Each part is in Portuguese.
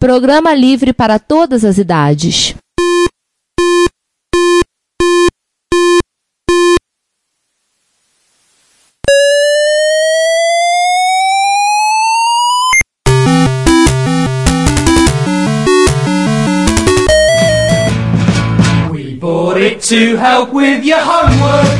Programa livre para todas as idades. We bought it to help with your homework.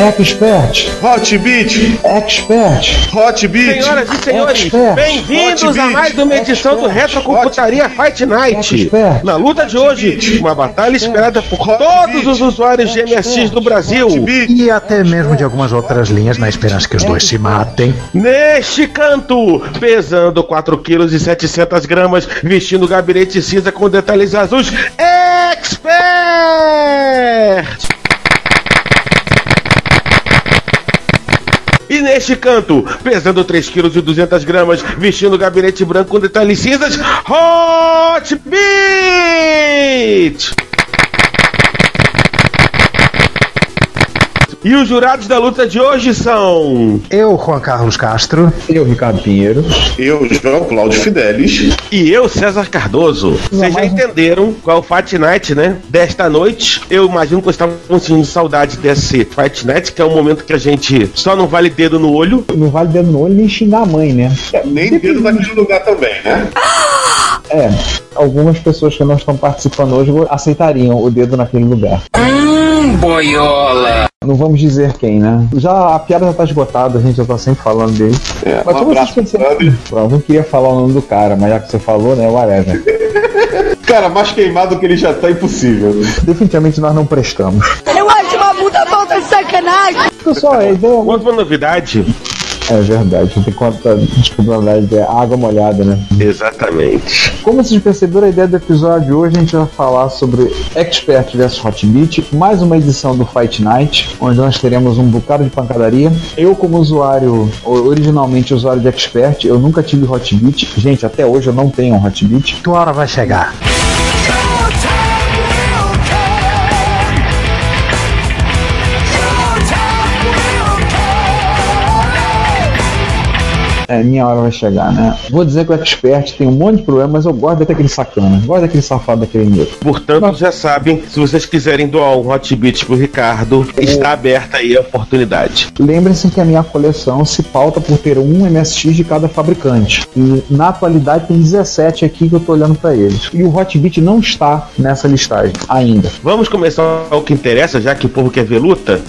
Expert, Hotbit, expert, Hotbit. Senhoras e senhores, bem-vindos a mais uma edição do Expert. Retrocomputaria Fight Night. Expert. Na luta de hoje, uma batalha esperada por todos os usuários de MSX do Brasil. E até mesmo de algumas outras linhas na esperança que os dois se matem. Neste canto, pesando 4 kg e 700 gramas, vestindo gabinete cinza com detalhes azuis, Expert! Neste canto, pesando 3 kg e 200 gramas, vestindo gabinete branco com detalhes cinzas, Hot Beat! E os jurados da luta de hoje são Eu, Juan Carlos Castro. Eu, Ricardo Pinheiro. Eu, João Cláudio Fidelis. E eu, César Cardoso. Vocês já entenderam qual é o Fight Night, né? Desta noite, eu imagino que vocês estavam sentindo saudade desse Fight Night, que é um momento que a gente só não vale dedo no olho. Não vale dedo no olho nem xingar a mãe, né? Nem dedo naquele lugar também, né? É, algumas pessoas que não estão participando hoje aceitariam o dedo naquele lugar. Não vamos dizer quem, né? Já a piada já tá esgotada, a gente já tá sempre falando dele. É, Mas um como abraço, vocês. Pronto, eu não queria falar o nome do cara, mas já que você falou, né, whatever. Cara, mais queimado que ele já tá impossível. Definitivamente nós não prestamos. Eu acho uma puta falta de sacanagem. Pessoal, a ideia Outra novidade. É verdade, não tem conta, desculpa, na verdade, é água molhada, né? Exatamente. Como vocês perceberam, a ideia do episódio de hoje a gente vai falar sobre Expert vs Hotbit, mais uma edição do Fight Night, onde nós teremos um bocado de pancadaria. Eu, como usuário, originalmente usuário de Expert, eu nunca tive Hotbit. Gente, até hoje eu não tenho um Hotbit. Tua hora vai chegar. É, minha hora vai chegar, né? Vou dizer que o Expert tem um monte de problemas, mas eu gosto daquele sacana, gosto daquele safado daquele negro. Portanto, já sabem, se vocês quiserem doar um Hot Beat pro Ricardo, está aberta aí a oportunidade. Lembrem-se que a minha coleção se pauta por ter um MSX de cada fabricante. E na atualidade tem 17 aqui que eu tô olhando para eles. E o Hotbit não está nessa listagem ainda. Vamos começar o que interessa, já que o povo quer ver luta?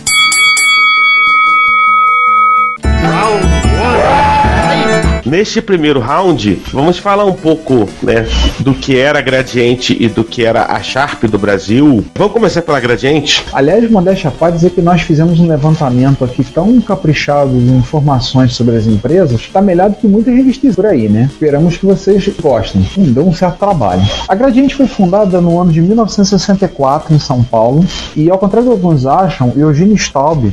Neste primeiro round, vamos falar um pouco né, do que era a Gradiente e do que era a Sharp do Brasil. Vamos começar pela Gradiente? Aliás, modéstia à parte dizer que nós fizemos um levantamento aqui tão caprichado de informações sobre as empresas, está melhor do que muitas revistas por aí, né? Esperamos que vocês gostem. Hum, deu um certo trabalho. A Gradiente foi fundada no ano de 1964 em São Paulo e, ao contrário que alguns acham, Eugênio Staub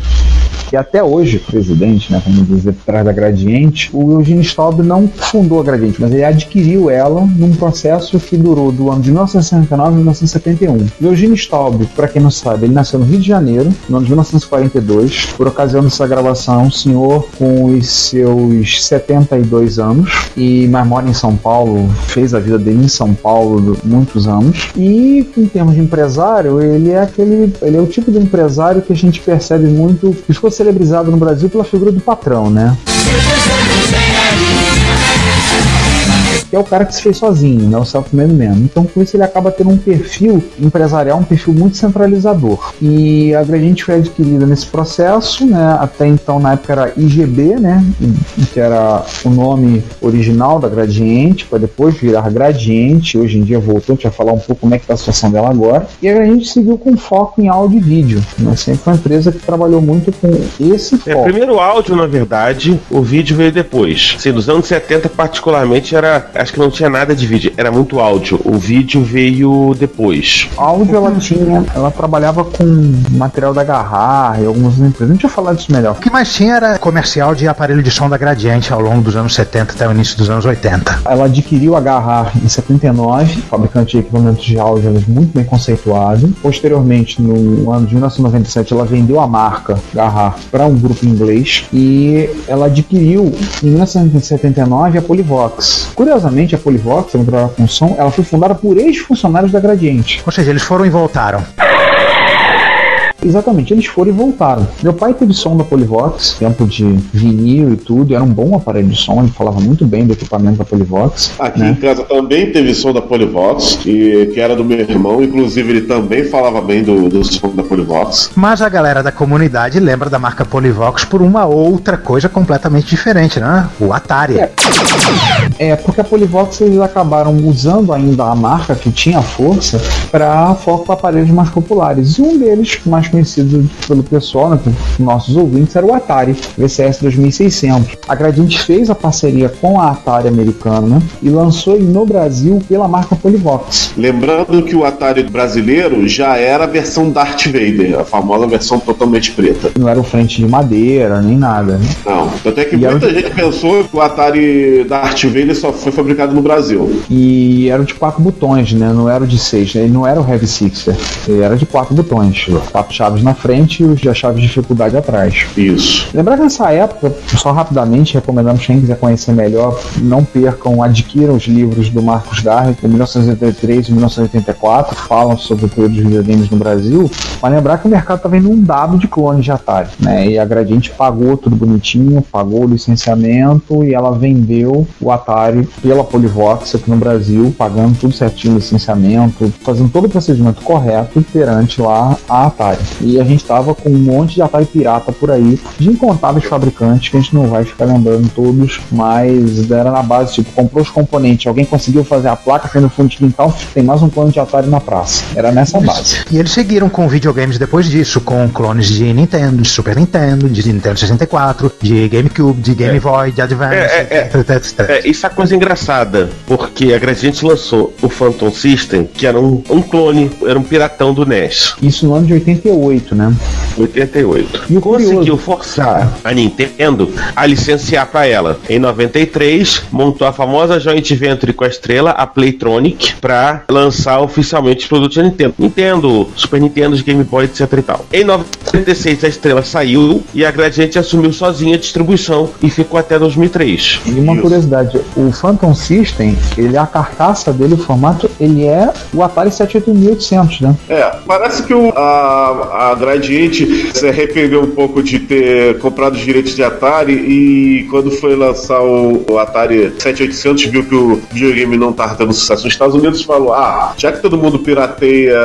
que até hoje presidente, né, como dizer, por trás da Gradiente, o Eugênio Staub não fundou a Gradiente, mas ele adquiriu ela num processo que durou do ano de 1969 a 1971. O Eugênio Staub, para quem não sabe, ele nasceu no Rio de Janeiro, no ano de 1942. Por ocasião dessa gravação, um senhor com os seus 72 anos e mas mora em São Paulo, fez a vida dele em São Paulo muitos anos. E em termos de empresário, ele é aquele, ele é o tipo de empresário que a gente percebe muito que ficou celebrizado no Brasil pela figura do patrão, né? Que é o cara que se fez sozinho, né? O self-made man. Então, com isso, ele acaba tendo um perfil empresarial, um perfil muito centralizador. E a Gradiente foi adquirida nesse processo, né? Até então, na época, era IGB, né? Que era o nome original da Gradiente, para depois virar Gradiente. Hoje em dia voltou, a gente vai falar um pouco como é que tá a situação dela agora. E a Gradiente seguiu com foco em áudio e vídeo. Né? Sempre foi uma empresa que trabalhou muito com esse É, foco. primeiro áudio, na verdade, o vídeo veio depois. Assim, nos anos 70, particularmente, era. Acho que não tinha nada de vídeo, era muito áudio. O vídeo veio depois. áudio ela tinha, ela trabalhava com material da Garrar e algumas empresas. A gente vai falar disso melhor. O que mais tinha era comercial de aparelho de som da Gradiente ao longo dos anos 70 até o início dos anos 80. Ela adquiriu a Garrar em 79, fabricante de equipamentos de áudio muito bem conceituado. Posteriormente, no ano de 1997, ela vendeu a marca Garrar para um grupo inglês e ela adquiriu em 1979 a Polivox. Curiosamente, a Polivox, que trabalhava com som, ela foi fundada por ex-funcionários da Gradiente. Ou seja, eles foram e voltaram. Exatamente, eles foram e voltaram. Meu pai teve som da Polivox, tempo de vinil e tudo, e era um bom aparelho de som, ele falava muito bem do equipamento da Polivox. Aqui né? em casa também teve som da Polivox, que, que era do meu irmão, inclusive ele também falava bem do, do som da Polivox. Mas a galera da comunidade lembra da marca Polivox por uma outra coisa completamente diferente, né? O Atari. É. É, porque a Polivox eles acabaram usando ainda a marca que tinha força para foco para aparelhos mais populares. E um deles, mais conhecido pelo pessoal, né, nossos ouvintes, era o Atari VCS 2600. A Gradiente fez a parceria com a Atari americana né, e lançou ele no Brasil pela marca Polivox. Lembrando que o Atari brasileiro já era a versão Darth Vader, a famosa versão totalmente preta. Não era o frente de madeira, nem nada. Né? Não, tanto é que E era muita o- gente pensou que o Atari Darth Vader só foi fabricado no Brasil. E era de quatro botões, né? Não era de seis, né? Ele não era o Heavy Sixer. Ele era de quatro botões. Quatro chaves na frente e os de chaves de dificuldade atrás. Isso. Lembrar que nessa época, só rapidamente, recomendamos quem quiser conhecer melhor, não percam, adquiram os livros do Marcos Garre, de 1983 e 1984, falam sobre o período dos videogames no Brasil, mas lembrar que o mercado estava inundado de clones de Atari, né? E a Gradiente pagou tudo bonitinho, pagou o licenciamento e ela vendeu o Atari pela Polivox aqui no Brasil, pagando tudo certinho, licenciamento, fazendo todo o procedimento correto perante lá a Atari. E a gente tava com um monte de Atari pirata por aí, de incontáveis fabricantes, que a gente não vai ficar lembrando todos, mas era na base, tipo, comprou os componentes, alguém conseguiu fazer a placa, fez no fundo de quintal, tem mais um clone de Atari na praça. Era nessa base. E eles seguiram com videogames depois disso, com clones de Nintendo, de Super Nintendo, de Nintendo 64, de GameCube, de Game Boy, de Advance, É, é, é. etc, etc. É, isso é coisa engraçada, porque a Gradiente lançou o Phantom System, que era um, um clone, era um piratão do NES, Isso no ano de 88, né? 88. E o Conseguiu curioso- forçar a Nintendo a licenciar para ela. Em 93, montou a famosa joint venture com a Estrela, a Playtronic, para lançar oficialmente os produtos da Nintendo. Nintendo, Super Nintendo, Game Boy, etc e tal. Em 96, a Estrela saiu e a Gradiente assumiu sozinha a distribuição e ficou até 2003. E uma Isso. curiosidade, o Phantom System, ele a carcaça dele, o formato, ele é o Atari 78800, né? É, parece que o, a, a Gradiente se arrependeu um pouco de ter comprado os direitos de Atari e quando foi lançar o, o Atari 7800 viu que o videogame não estava tendo sucesso nos Estados Unidos falou, ah, já que todo mundo pirateia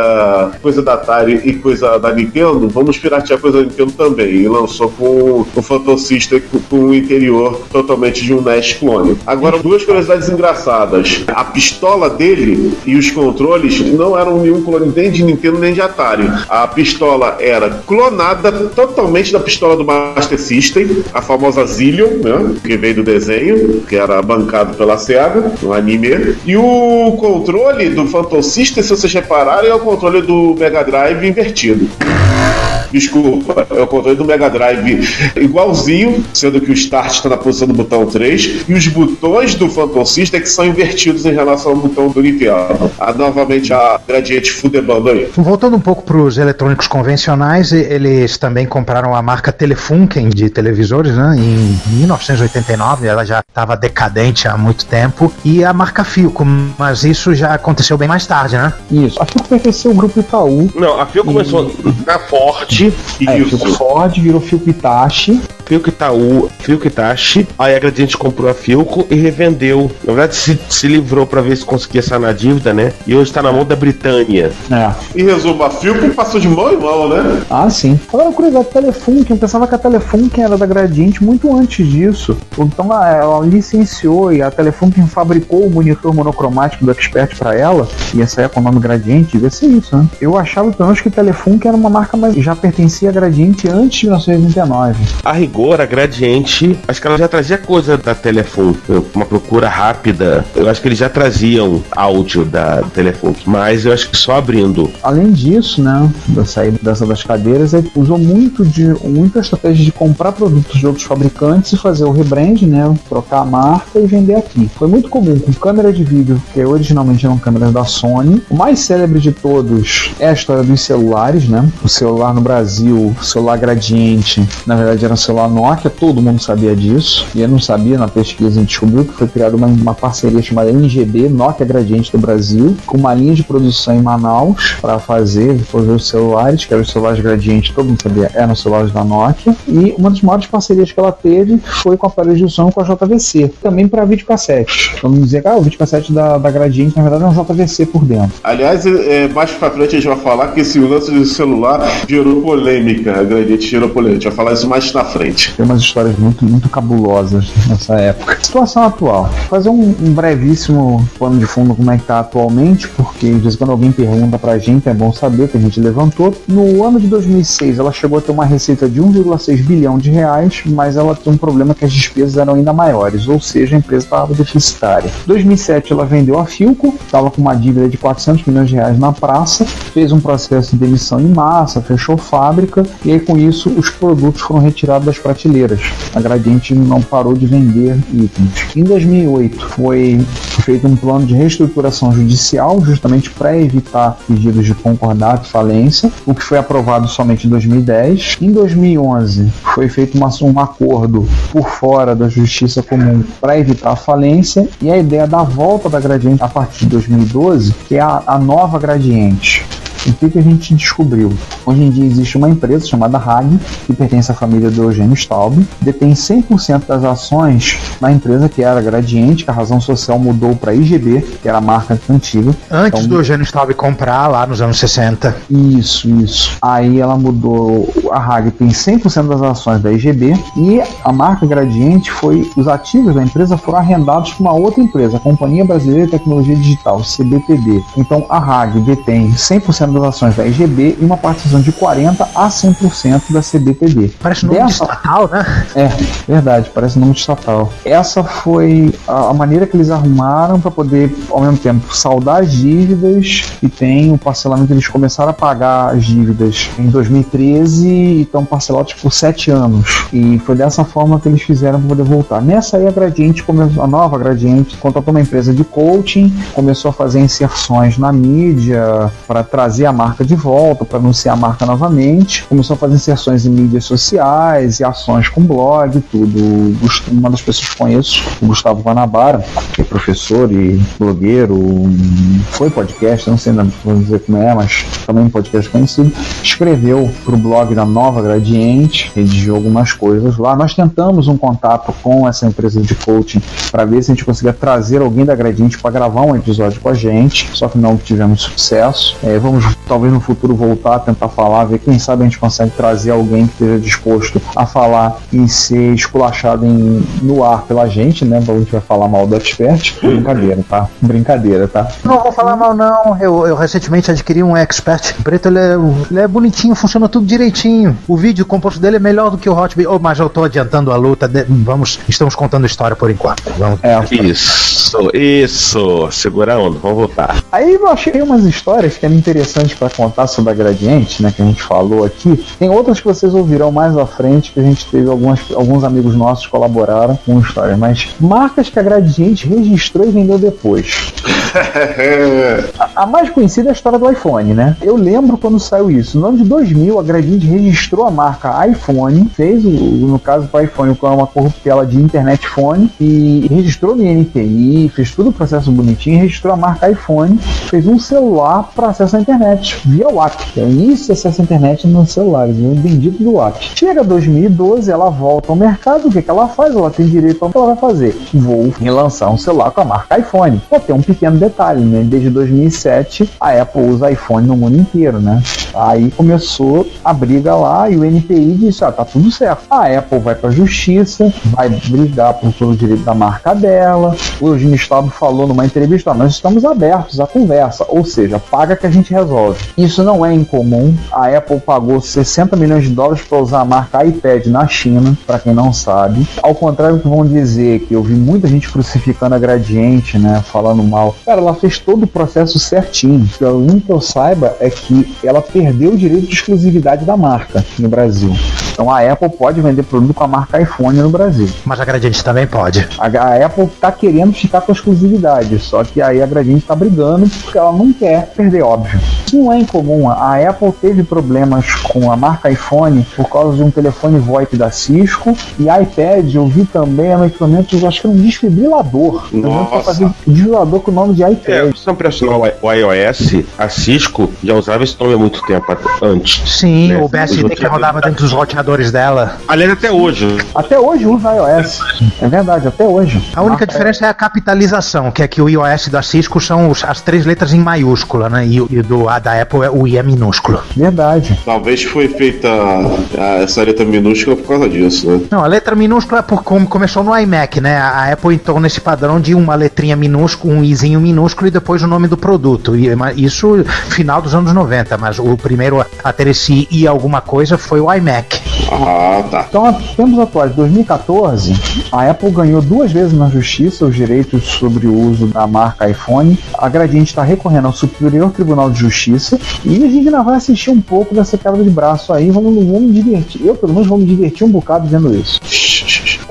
coisa da Atari e coisa da Nintendo, vamos piratear coisa da Nintendo também. E lançou com o Phantom System com, com o interior totalmente de um NES clone. Agora, duas curiosidades engraçadas. A pistola dele e os controles não eram nenhum clone nem de Nintendo nem de Atari. A pistola era clonada totalmente da pistola do Master System, a famosa Zillion, né? Que veio do desenho, que era bancado pela SEGA, no anime. E o controle do Phantom System, se vocês repararem, é o controle do Mega Drive invertido. Desculpa, é o controle do Mega Drive igualzinho, sendo que o Start está na posição do botão 3 e os botões do Phantom System é que são invertidos em relação ao botão do Nintendo. Ah, novamente a Gradiente fudebando aí. Voltando um pouco para os eletrônicos convencionais, e- eles também compraram a marca Telefunken de televisores, né? Em 1989, ela já estava decadente há muito tempo, e a marca Philco, mas isso já aconteceu bem mais tarde, né? Isso. A Philco pertenceu ao grupo Itaú. Não, a Phil começou na Ford. É, Isso. Philco Ford, virou Philco Itachi. Philco Itaú, Philco Itachi. Aí a Gradiente comprou a Philco e revendeu. Na verdade, se, se livrou para ver se conseguia sanar a dívida, né? E hoje tá na mão da Britânia. É. Em resumo, a Philco passou de mão em mão, né? Ah, sim. Agora, curiosidade, Telefunken, eu pensava que a Telefunken era da Gradiente muito antes disso. Então ela, ela licenciou e a Telefunken fabricou o monitor monocromático do Expert para ela, e essa é com o nome Gradiente, devia ser isso, né? Eu achava pelo menos que Telefunken era uma marca mais já pertencia a Gradiente antes de 1929. A rigor, a Gradiente, acho que ela já trazia coisa da Telefone, uma procura rápida. Eu acho que eles já traziam áudio da Telefone, mas eu acho que só abrindo. Além disso, né, da saída dessa das cadeiras, ele usou muito de muita estratégia de comprar produtos de outros fabricantes e fazer o rebrand, né, trocar a marca e vender aqui. Foi muito comum com câmera de vídeo, que originalmente eram câmeras da Sony. O mais célebre de todos é a história dos celulares, né? O celular no Brasil, celular gradiente, na verdade era um celular Nokia, todo mundo sabia disso. E eu não sabia, na pesquisa a gente descobriu que foi criada uma, uma parceria chamada NGB, Nokia Gradiente do Brasil, com uma linha de produção em Manaus para fazer, fazer os celulares, que eram os celulares gradientes, todo mundo sabia, eram os celulares da Nokia. E uma das maiores parcerias que ela teve foi com a aparelho de som com a JVC, também para videocassete. Vamos dizer que ah, o videocassete da, da Gradiente, na verdade, é um JVC por dentro. Aliás, é, mais pra frente a gente vai falar que esse lance de celular gerou polêmica. A Gradiente gerou polêmica. A gente vai falar isso mais na frente. Tem umas histórias muito, muito cabulosas nessa época. Situação atual. Fazer um, um brevíssimo pano de fundo como é que tá atualmente, porque de vez em quando alguém pergunta pra gente, é bom saber que a gente levantou. No ano de 2006, ela chegou a ter uma receita de 1,6 bilhão de reais, mas ela tem um problema que as despesas eram ainda maiores, ou seja, a empresa estava deficitária. Em 2007, ela vendeu a Filco, estava com uma dívida de 400 milhões de reais na praça, fez um processo de demissão em massa, fechou fábrica, e aí com isso os produtos foram retirados das prateleiras. A Gradiente não parou de vender itens. Em 2008, foi feito um plano de reestruturação judicial, justamente para evitar pedidos de concordato e falência, o que foi aprovado somente em 2010. Em 2011, foi feito uma, um acordo por fora da justiça comum para evitar a falência, e a ideia da volta da Gradiente a partir de 2012, que é a, a nova Gradiente. O que, que a gente descobriu? Hoje em dia existe uma empresa chamada Hag, que pertence à família do Eugênio Staub, detém 100% das ações na empresa que era Gradiente, que a razão social mudou para IGB, que era a marca antiga. Antes Então- do Eugênio Staub comprar lá nos anos 60. Isso, isso. Aí ela mudou, a Hag tem 100% das ações da IGB e a marca Gradiente foi, os ativos da empresa foram arrendados para uma outra empresa, a Companhia Brasileira de Tecnologia Digital, CBTD. Então a Hag detém 100% das ações da IGB e uma participação de 40 a 100% da CBTD. Parece nome de Dessa- estatal, né? é, verdade, parece nome estatal. Essa foi a, maneira que eles arrumaram para poder, ao mesmo tempo, saldar as dívidas e tem o parcelamento. Eles começaram a pagar as dívidas em 2013 e estão parcelados por sete anos. E foi dessa forma que eles fizeram para poder voltar. Nessa aí, a Gradiente começou, a nova Gradiente contratou uma empresa de coaching, começou a fazer inserções na mídia para trazer a marca de volta, para anunciar a marca novamente. Começou a fazer inserções em mídias sociais e ações com blog e tudo. Uma das pessoas que conheço, o Gustavo Guanabara, que é professor e blogueiro, foi podcast, não sei ainda vou dizer como é, mas também podcast conhecido, escreveu para o blog da Nova Gradiente, redigiu algumas coisas lá. Nós tentamos um contato com essa empresa de coaching para ver se a gente conseguia trazer alguém da Gradiente para gravar um episódio com a gente, só que não tivemos sucesso. É, vamos talvez no futuro voltar a tentar falar, ver quem sabe a gente consegue trazer alguém que esteja disposto a falar e ser esculachado em, no ar pela gente, né? A gente vai falar mal do expert. Brincadeira, tá? Brincadeira, tá? Não vou falar mal, não. Eu, eu recentemente adquiri um Expert preto, ele é, ele é bonitinho, funciona tudo direitinho. O vídeo o composto dele é melhor do que o Hot oh, mas eu tô adiantando a luta. de- vamos, estamos contando história por enquanto. Vamos. É, Isso, isso. Segura a onda, vamos voltar. Aí eu achei umas histórias que eram interessantes para contar sobre a Gradiente, né? Que a gente falou aqui. Tem outras que vocês ouvirão mais à frente, que a gente teve algumas, alguns amigos nossos que colaboraram com histórias. Mas marcas que a Gradiente registrou e vendeu depois. a, a, mais conhecida é a história do iPhone, né? Eu lembro quando saiu isso. No ano de 2000, a Gradiente registrou a marca iPhone, fez, o, no caso do iPhone, com uma corruptela de internet phone, e registrou no INPI, fez todo o processo bonitinho, registrou a marca iPhone, fez um celular para acesso à internet, via WAP. É o início de acesso à internet nos celulares, o bendito do WAP. Chega 2012, ela volta ao mercado, o que, que ela faz? Ela tem direito ao que ela vai fazer. Vou relançar um celular com a marca iPhone. Pô, tem um pequeno detalhe, né? Desde 2007, a Apple usa iPhone no mundo inteiro, né? Aí começou a briga lá e o NPI disse: ah, tá tudo certo. A Apple vai pra justiça, vai brigar por todo o direito da marca dela. O Eugênio Estado falou numa entrevista: nós estamos abertos à conversa, ou seja, paga que a gente resolve. Isso não é incomum. A Apple pagou 60 milhões de dólares para usar a marca iPad na China, para quem não sabe. Ao contrário do que vão dizer, que eu vi muita gente crucificando a Gradiente, né, falando mal. Cara, ela fez todo o processo certinho. O único que eu saiba é que ela perdeu o direito de exclusividade da marca no Brasil. Então a Apple pode vender produto com a marca iPhone no Brasil. Mas a Gradiente também pode. A, a Apple está querendo ficar com a exclusividade, só que aí a Gradiente está brigando porque ela não quer perder, óbvio. Não é incomum. A Apple teve problemas com a marca iPhone por causa de um telefone VoIP da Cisco e iPad eu vi também é um equipamento, eu acho que é um desfibrilador. Nossa. fazer um desfibrilador com o nome de iPad. É, se não pressionar o iOS, a Cisco já usava esse nome há muito tempo antes. Sim, né? o BSD que rodava dentro dos roteadores dela. Aliás, até hoje. Até hoje usa iOS. É verdade, até hoje. A única diferença é a capitalização, que é que o iOS da Cisco são os, as três letras em maiúscula, né? E, e do a da Apple é o I é minúsculo. Verdade. Talvez foi feita a, essa letra minúscula por causa disso, né? Não, a letra minúscula é por como começou no iMac, né? A Apple entrou nesse padrão de uma letrinha minúscula, um izinho minúsculo e depois o nome do produto. E, isso final dos anos 90, mas o primeiro a ter esse I alguma coisa foi o iMac. Ah, tá. Então, tempos atuais, 2014, a Apple ganhou duas vezes na justiça os direitos sobre o uso da marca iPhone. A Gradiente está recorrendo ao Superior Tribunal de Justiça e a gente ainda vai assistir um pouco dessa quebra de braço aí. Vamos, vamos me divertir. Eu, pelo menos, vou me divertir um bocado vendo isso.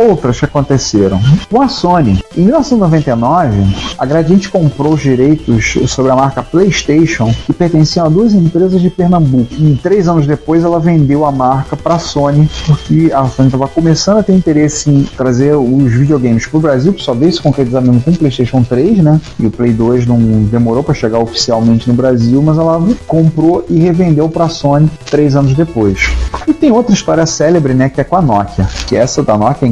Outras que aconteceram. Com a Sony, em 1999, a Gradiente comprou os direitos sobre a marca PlayStation que pertenciam a duas empresas de Pernambuco. E três anos depois, ela vendeu a marca para a Sony, porque a Sony estava começando a ter interesse em trazer os videogames para o Brasil, que só veio se concretizar mesmo com o PlayStation 3, né? E o Play 2 não demorou para chegar oficialmente no Brasil, mas ela comprou e revendeu para a Sony três anos depois. E tem outra história célebre, né? Que é com a Nokia, que essa da Nokia é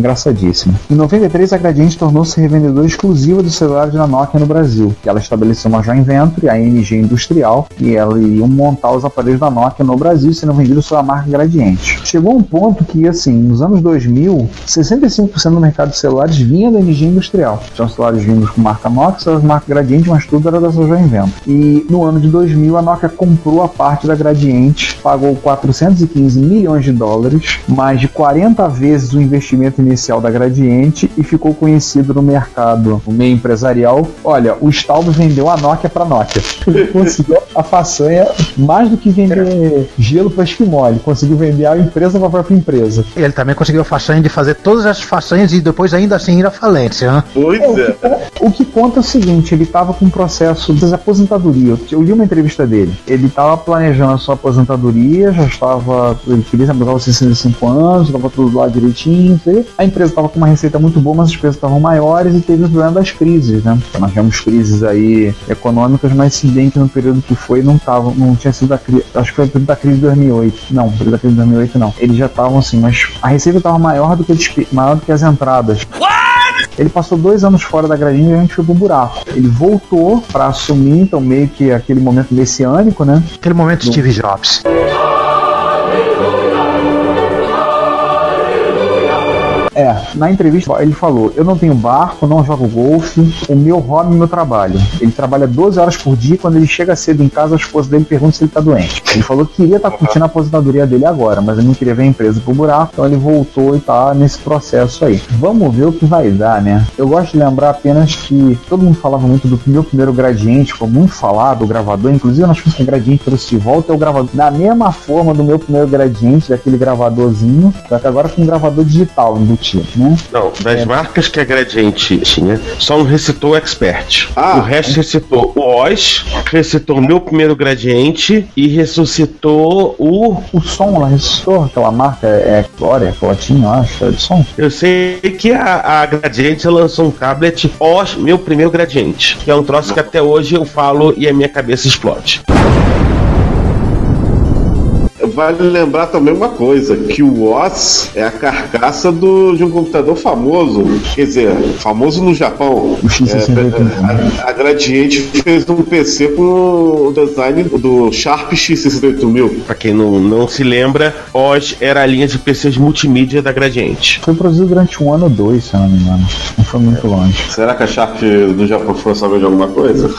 Em 93, a Gradiente tornou-se revendedora exclusiva dos celulares da Nokia no Brasil. Ela estabeleceu uma joint venture, a NG Industrial, e ela iam montar os aparelhos da Nokia no Brasil, sendo vendidos sob a marca Gradiente. Chegou um ponto que, assim, nos anos 2000, 65% do mercado de celulares vinha da NG Industrial. Tinham celulares vindos com marca Nokia, marca Gradiente, mas tudo era dessa joint venture. E no ano de 2000, a Nokia comprou a parte da Gradiente, pagou 415 milhões de dólares, mais de 40 vezes o investimento inicial da Gradiente e ficou conhecido no mercado, no meio empresarial. Olha, o Staldo vendeu a Nokia para Nokia. Ele conseguiu a façanha mais do que vender gelo para Esquimó, ele conseguiu vender a empresa para a própria empresa. Ele também conseguiu a façanha de fazer todas as façanhas e depois ainda assim ir à falência. Né? Pois É, o, é. que, o que conta é o seguinte, ele estava com um processo de aposentadoria. Eu li uma entrevista dele. Ele estava planejando a sua aposentadoria, já estava. Ele queria se aposentar aos 65 anos, estava tudo lá direitinho. não sei. A empresa estava com uma receita muito boa, mas as despesas estavam maiores e teve o problema das crises, né? Então, nós tivemos crises aí econômicas, mas se bem que no período que foi não tava, não tinha sido a crise. Acho que foi o período da crise de 2008. Não, o período da crise de 2008 não. Eles já estavam assim, mas a receita estava maior do que maior do que as entradas. Ele passou dois anos fora da gradinha e a gente foi pro buraco. Ele voltou para assumir, então meio que aquele momento messiânico, né? Aquele momento Steve Jobs. Na entrevista ele falou: Eu não tenho barco, não jogo golfe, o meu hobby é meu trabalho. Ele trabalha 12 horas por dia quando ele chega cedo em casa, a esposa dele pergunta se ele tá doente. Ele falou que queria estar curtindo a aposentadoria dele agora, mas ele não queria ver a empresa pro buraco, então ele voltou e tá nesse processo aí. Vamos ver o que vai dar, né? Eu gosto de lembrar apenas que todo mundo falava muito do meu primeiro gradiente, foi muito falado, o gravador, inclusive nós fomos com o gradiente trouxe de volta, é o gravador da mesma forma do meu primeiro gradiente, daquele gravadorzinho, que agora com um gravador digital embutido. Né? Não, das É. marcas que a Gradiente tinha, só não recitou o Expert. Ah. o resto recitou o Oz, recitou o meu primeiro Gradiente e ressuscitou o. O som lá ressuscitou, aquela marca é Glória, que ela tinha, eu acho, é de som. Eu sei que a, a Gradiente lançou um tablet Oz, meu primeiro Gradiente, que é um troço que até hoje eu falo e a minha cabeça explode. Vale lembrar também uma coisa, que o OS é a carcaça do, de um computador famoso, quer dizer, famoso no Japão. O X68, né? a, a Gradiente fez um PC com o design do Sharp X68000. Pra quem não, não se lembra, Oz era a linha de PCs multimídia da Gradiente. Foi produzido durante um ano ou dois, se eu não me engano. Não foi muito longe. Será que a Sharp do Japão foi saber de alguma coisa?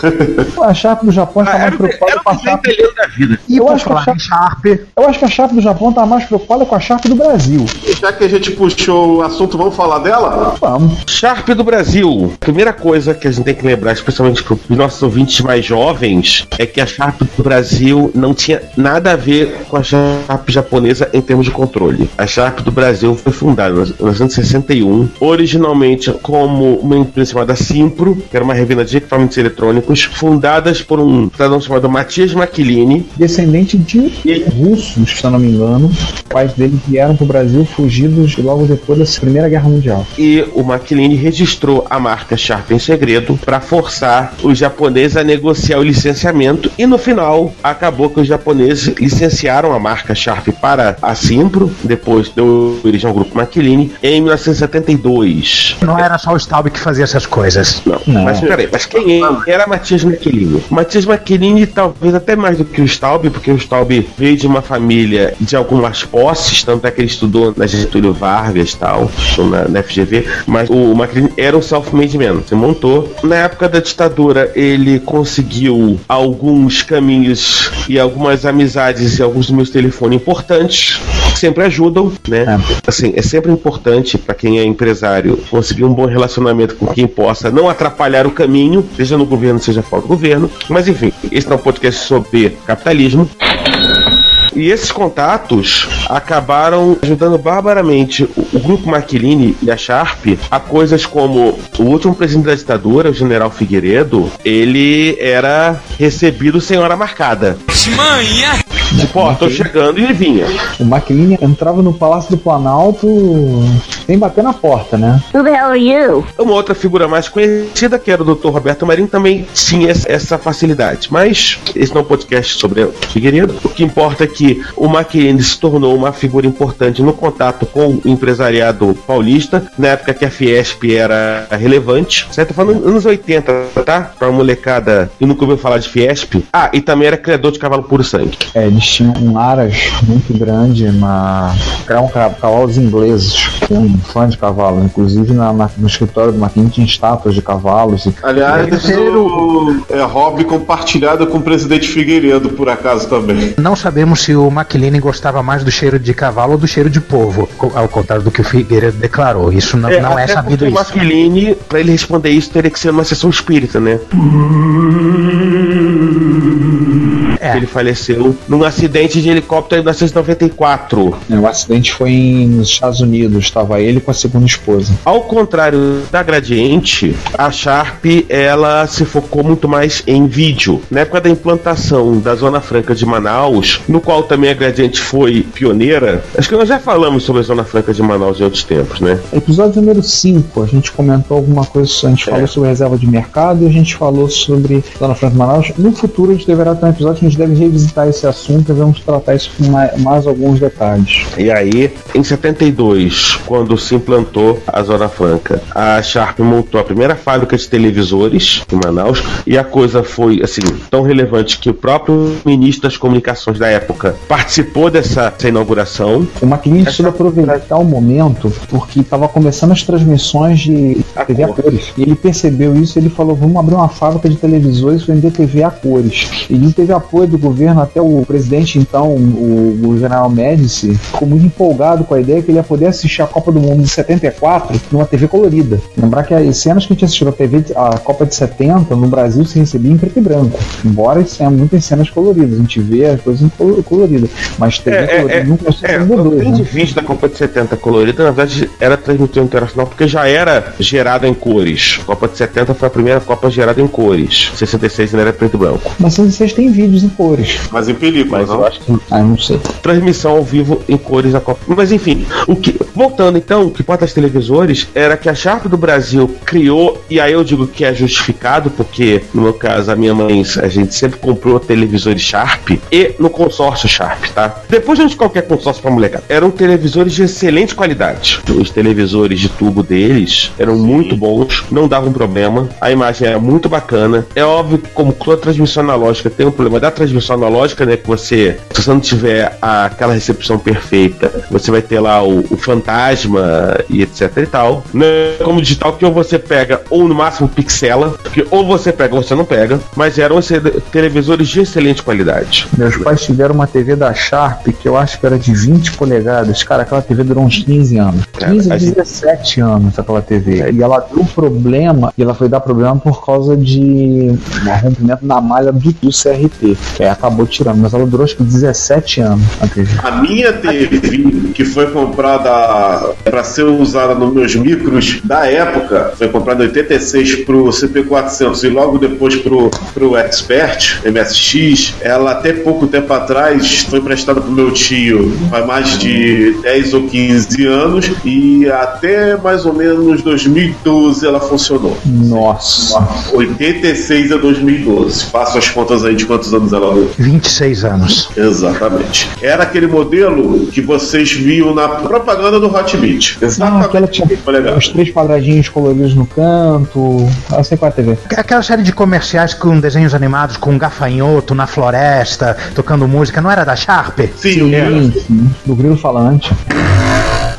A Sharp do Japão está Ah, mais preocupada com a o Sharp. da vida. E Eu por acho que a Sharp, Eu acho que a Sharp do Japão tá mais preocupada com a Sharp do Brasil. Já que a gente puxou o assunto, vamos falar dela? Vamos. Sharp do Brasil. Primeira coisa que a gente tem que lembrar, especialmente para os nossos ouvintes mais jovens, é que a Sharp do Brasil não tinha nada a ver com a Sharp japonesa em termos de controle. A Sharp do Brasil foi fundada em 1961, originalmente como uma empresa chamada Simpro, que era uma revenda de equipamentos eletrônicos, fundadas por um cidadão chamado Matias Maquilini, Descendente de E- russos, se eu não me engano. Os pais deles vieram pro Brasil fugidos logo depois da Primeira Guerra Mundial. e o McLean registrou a marca Sharp em segredo para forçar os japoneses a negociar o licenciamento e no final acabou que os japoneses licenciaram a marca Sharp para a Simpro, depois deu origem ao grupo McLean em 1972. não era só o Staub que fazia essas coisas. Não, Não. mas peraí, mas quem é? era Matias Michelini? Matias Michelini talvez até mais do que o Staub, porque o Staub veio de uma família de algumas posses, tanto é que ele estudou na Getúlio Vargas tal, estudou na, na FGV, mas o Michelini era um self-made man, se montou. Na época da ditadura, ele conseguiu alguns caminhos e algumas amizades e alguns números de telefone importantes, que sempre ajudam, né? Assim, é sempre importante para quem é empresário conseguir um bom relacionamento com quem possa não atrapalhar o caminho, seja no governo, seja fora do governo. Mas enfim, esse é um podcast sobre capitalismo. E esses contatos acabaram ajudando barbaramente o, grupo Maquilini e a Sharp a coisas como o último presidente da ditadura, o general Figueiredo, ele era recebido sem hora marcada. Tipo, ó, tô chegando e ele vinha. O McLean entrava no Palácio do Planalto sem bater na porta, né? Who the hell are you? Uma outra figura mais conhecida, que era o Dr. Roberto Marinho, também tinha essa- facilidade. Mas esse não é um podcast sobre o Figueiredo. O que importa é que o Mackenzie se tornou uma figura importante no contato com o empresariado paulista, na época que a Fiesp era relevante. Você tá falando anos 80, tá? Pra uma molecada que nunca ouviu falar de Fiesp. Ah, e também era criador de cavalo puro sangue. É, eles tinham um aras muito grande, uma... eram ca- cavalos ingleses. Um fã de cavalos. Inclusive na, na- no escritório do McLean tinha estátuas de cavalos. E... Aliás, o, é hobby compartilhado com o presidente Figueiredo, por acaso também. Não sabemos se o McLean gostava mais do cheiro de cavalo ou do cheiro de povo, ao contrário do que o Figueiredo declarou. Isso não não é sabido porque o isso. Maquilini, pra ele responder isso, teria que ser numa sessão espírita, né? É. Ele faleceu num acidente de helicóptero em 1994. É, O acidente foi em- nos Estados Unidos. Estava ele com a segunda esposa. Ao contrário da Gradiente, a Sharp ela se focou muito mais em vídeo. Na época da implantação da Zona Franca de Manaus, no qual também a Gradiente foi pioneira, acho que nós já falamos sobre a Zona Franca de Manaus em outros tempos, né? Episódio número 5, a gente comentou alguma coisa, a gente É. falou sobre reserva de mercado e a gente falou sobre Dona Franca Manaus. No futuro a gente deverá ter um episódio gente deve revisitar esse assunto e vamos tratar isso com mais, mais alguns detalhes. E aí, em 72, quando se implantou a Zona Franca, a Sharp montou a primeira fábrica de televisores em Manaus e a coisa foi assim tão relevante que o próprio ministro das comunicações da época participou dessa, dessa inauguração. O McLean soube aproveitar o momento porque estava começando as transmissões de A TV a cor. cores. E ele percebeu isso e ele falou: vamos abrir uma fábrica de televisores e vender TV a cores. E ele teve do governo, até o presidente, então, o, o general Médici, ficou muito empolgado com a ideia que ele ia poder assistir a Copa do Mundo de 74 numa TV colorida. Lembrar que as cenas que a gente assistiu a TV, a Copa de 70, no Brasil se recebia em preto e branco. Embora tenha muitas cenas coloridas, a gente vê as coisas coloridas. Mas TV É, colorida é, nunca é, é, o grande né? da Copa de 70 colorida, na verdade, era transmitido internacional porque já era gerado em cores. A Copa de 70 foi a primeira Copa gerada em cores. 66 ainda era preto e branco. Mas vocês têm vídeos em cores. Mas em película, Mas não? eu acho que Ah, não sei. transmissão ao vivo em cores da Copa. Mas enfim, o que voltando então, o que importa aos televisores era que a Sharp do Brasil criou e aí eu digo que é justificado porque no meu caso a minha mãe a gente sempre comprou televisores Sharp e no consórcio Sharp, tá? Depois de qualquer consórcio para molecada, eram televisores de excelente qualidade. Os televisores de tubo deles eram muito bons, não davam problema, a imagem era muito bacana. É óbvio que como toda transmissão analógica tem um problema da transmissão analógica, né, que você se você não tiver aquela recepção perfeita, você vai ter lá o, o fantasma e etc e tal. Não é como digital que ou você pega ou no máximo pixela, que ou você pega ou você não pega, mas eram televisores de excelente qualidade. Meus pais tiveram uma TV da Sharp que eu acho que era de 20 polegadas. Cara, aquela TV durou uns 15 anos. 15 a a gente- 17 anos aquela TV. E ela deu problema, e ela foi dar problema por causa de um rompimento na malha do, do CRT. Aí acabou tirando. Mas ela durou acho que 17 anos a TV. A minha TV, que foi comprada para ser usada nos meus micros da época, foi comprada em 86 pro CP400 e logo depois pro, pro Expert MSX, ela até pouco tempo atrás foi emprestada pro meu tio, faz mais de 10 ou 15 anos e até mais ou menos 2012 ela funcionou. Nossa. 86 a 2012. Faço as contas aí de quantos anos ela durou. 26 anos. Exatamente. Era aquele modelo que vocês viam na propaganda do Hotbit. Ah, Exatamente. aquela tinha Legal. os três quadradinhos coloridos no canto. Eu sei qual é a TV. Aquela série de comerciais com desenhos animados com um gafanhoto na floresta, tocando música, não era da Sharp? Sim. Sim, sim. Do grilo falante.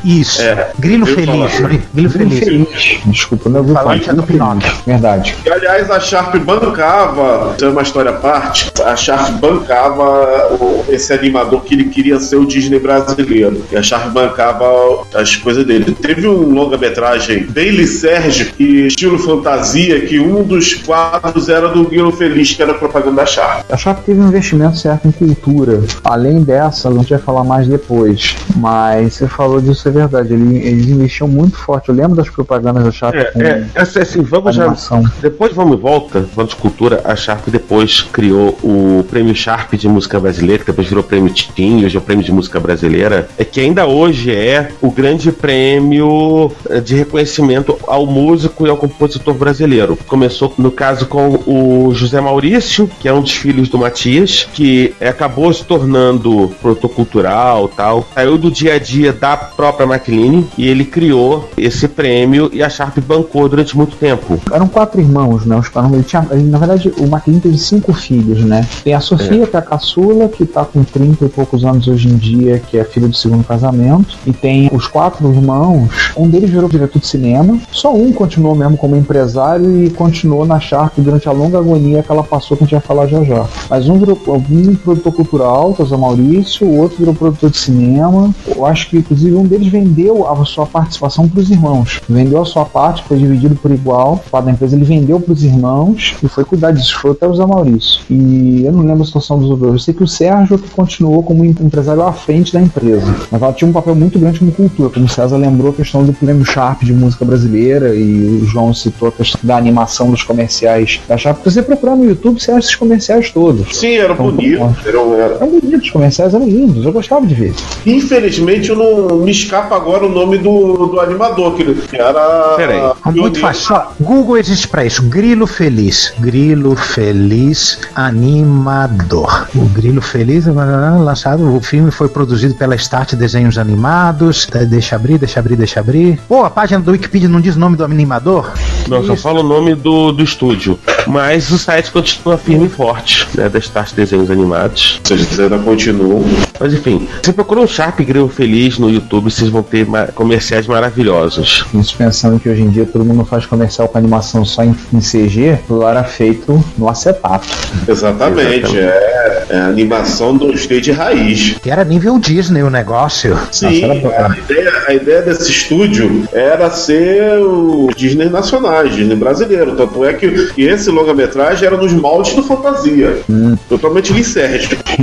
Isso. É, Grilo Feliz. Grilo Grilo Feliz. feliz. Desculpa, não é grilo Falante falante. é do Pinóquio. Verdade. E, aliás, a Sharp bancava, tem uma história à parte, a Sharp bancava o- esse animador que ele queria ser o Disney brasileiro. E a Sharp bancava as coisas dele. Teve um longa-metragem, Bailey Sérgio, que estilo fantasia, que um dos quadros era do Guilherme Feliz, que era propaganda da Sharp. A Sharp teve um investimento certo em cultura. Além dessa, a gente vai falar mais depois. Mas você falou disso, é verdade. Ele- Eles investiam muito forte. Eu lembro das propagandas da Sharp É, com é, assim, vamos já. Depois vamos e volta, vamos de cultura. A Sharp depois criou o prêmio Sharp de música brasileira, que depois virou prêmio Tim, hoje é o prêmio de música brasileira. É que ainda hoje é o grande prêmio eh, de reconhecimento ao músico e ao compositor brasileiro. Começou, no caso, com o José Maurício, que é um dos filhos do Matias, que acabou se tornando produtor cultural tal. Saiu do dia a dia da própria McLean e ele criou esse prêmio e a Sharp bancou durante muito tempo. Eram quatro irmãos, né? Os. Ele tinha, ele, na verdade, o McLean teve cinco filhos, né? Tem a Sofia, que é a caçula, que tá com 30 e poucos anos hoje em dia, que é filha do segundo casamento. E tem os quatro irmãos. Um deles virou diretor de cinema. Só um continuou mesmo como empresário e continuou na Sharp durante a longa agonia que ela passou, que a gente vai falar já já. Mas um virou um produtor cultural, que é o Maurício, o outro virou produtor de cinema. Eu acho que, inclusive, um deles vendeu a sua participação para os irmãos. Vendeu a sua parte, foi dividido por igual. Parte da empresa ele vendeu para os irmãos e foi cuidar disso. Foi até o Zé Maurício. E eu não lembro a situação dos outros. Eu sei que o Sérgio que continuou como empresário à frente da empresa. Mas ela tinha um papel muito grande como cultura. Como o César lembrou a questão do prêmio Sharp de música brasileira e o João citou a questão da animação dos comerciais da Sharp. Você procurar no YouTube, você acha esses comerciais todos. Sim, era Então, bonito. bom. Era, era. Eram bonitos, os comerciais eram lindos, eu gostava de ver. Infelizmente, eu não me escapa agora o nome do, do animador, que era. Peraí. É muito fácil. Só Google existe pra isso. Grilo Feliz. Grilo Feliz Animador. O Grilo Feliz, lançado. O filme foi produzido pela Start Desenhos Animados. Tá, Deixa abrir, deixa abrir, deixa abrir. Pô, a página do Wikipedia não diz o nome do animador? Não, só fala o nome do, do estúdio. Mas o site continua firme e forte, né? Da Start Desenhos Animados. Vocês ainda continuam. Mas enfim, você procura um Sharp Grilo Feliz no YouTube, você vocês vão ter ma- comerciais maravilhosos. Isso pensando que hoje em dia todo mundo faz comercial com animação só em, em CG, tudo era feito no acetato. Exatamente, é, é a animação do stage raiz. E era nível Disney o negócio. Sim, Nossa, era a ideia, a ideia desse estúdio era ser o Disney nacional, Disney brasileiro. Tanto é que, que esse longa-metragem era nos moldes do Fantasia. Totalmente licérgico.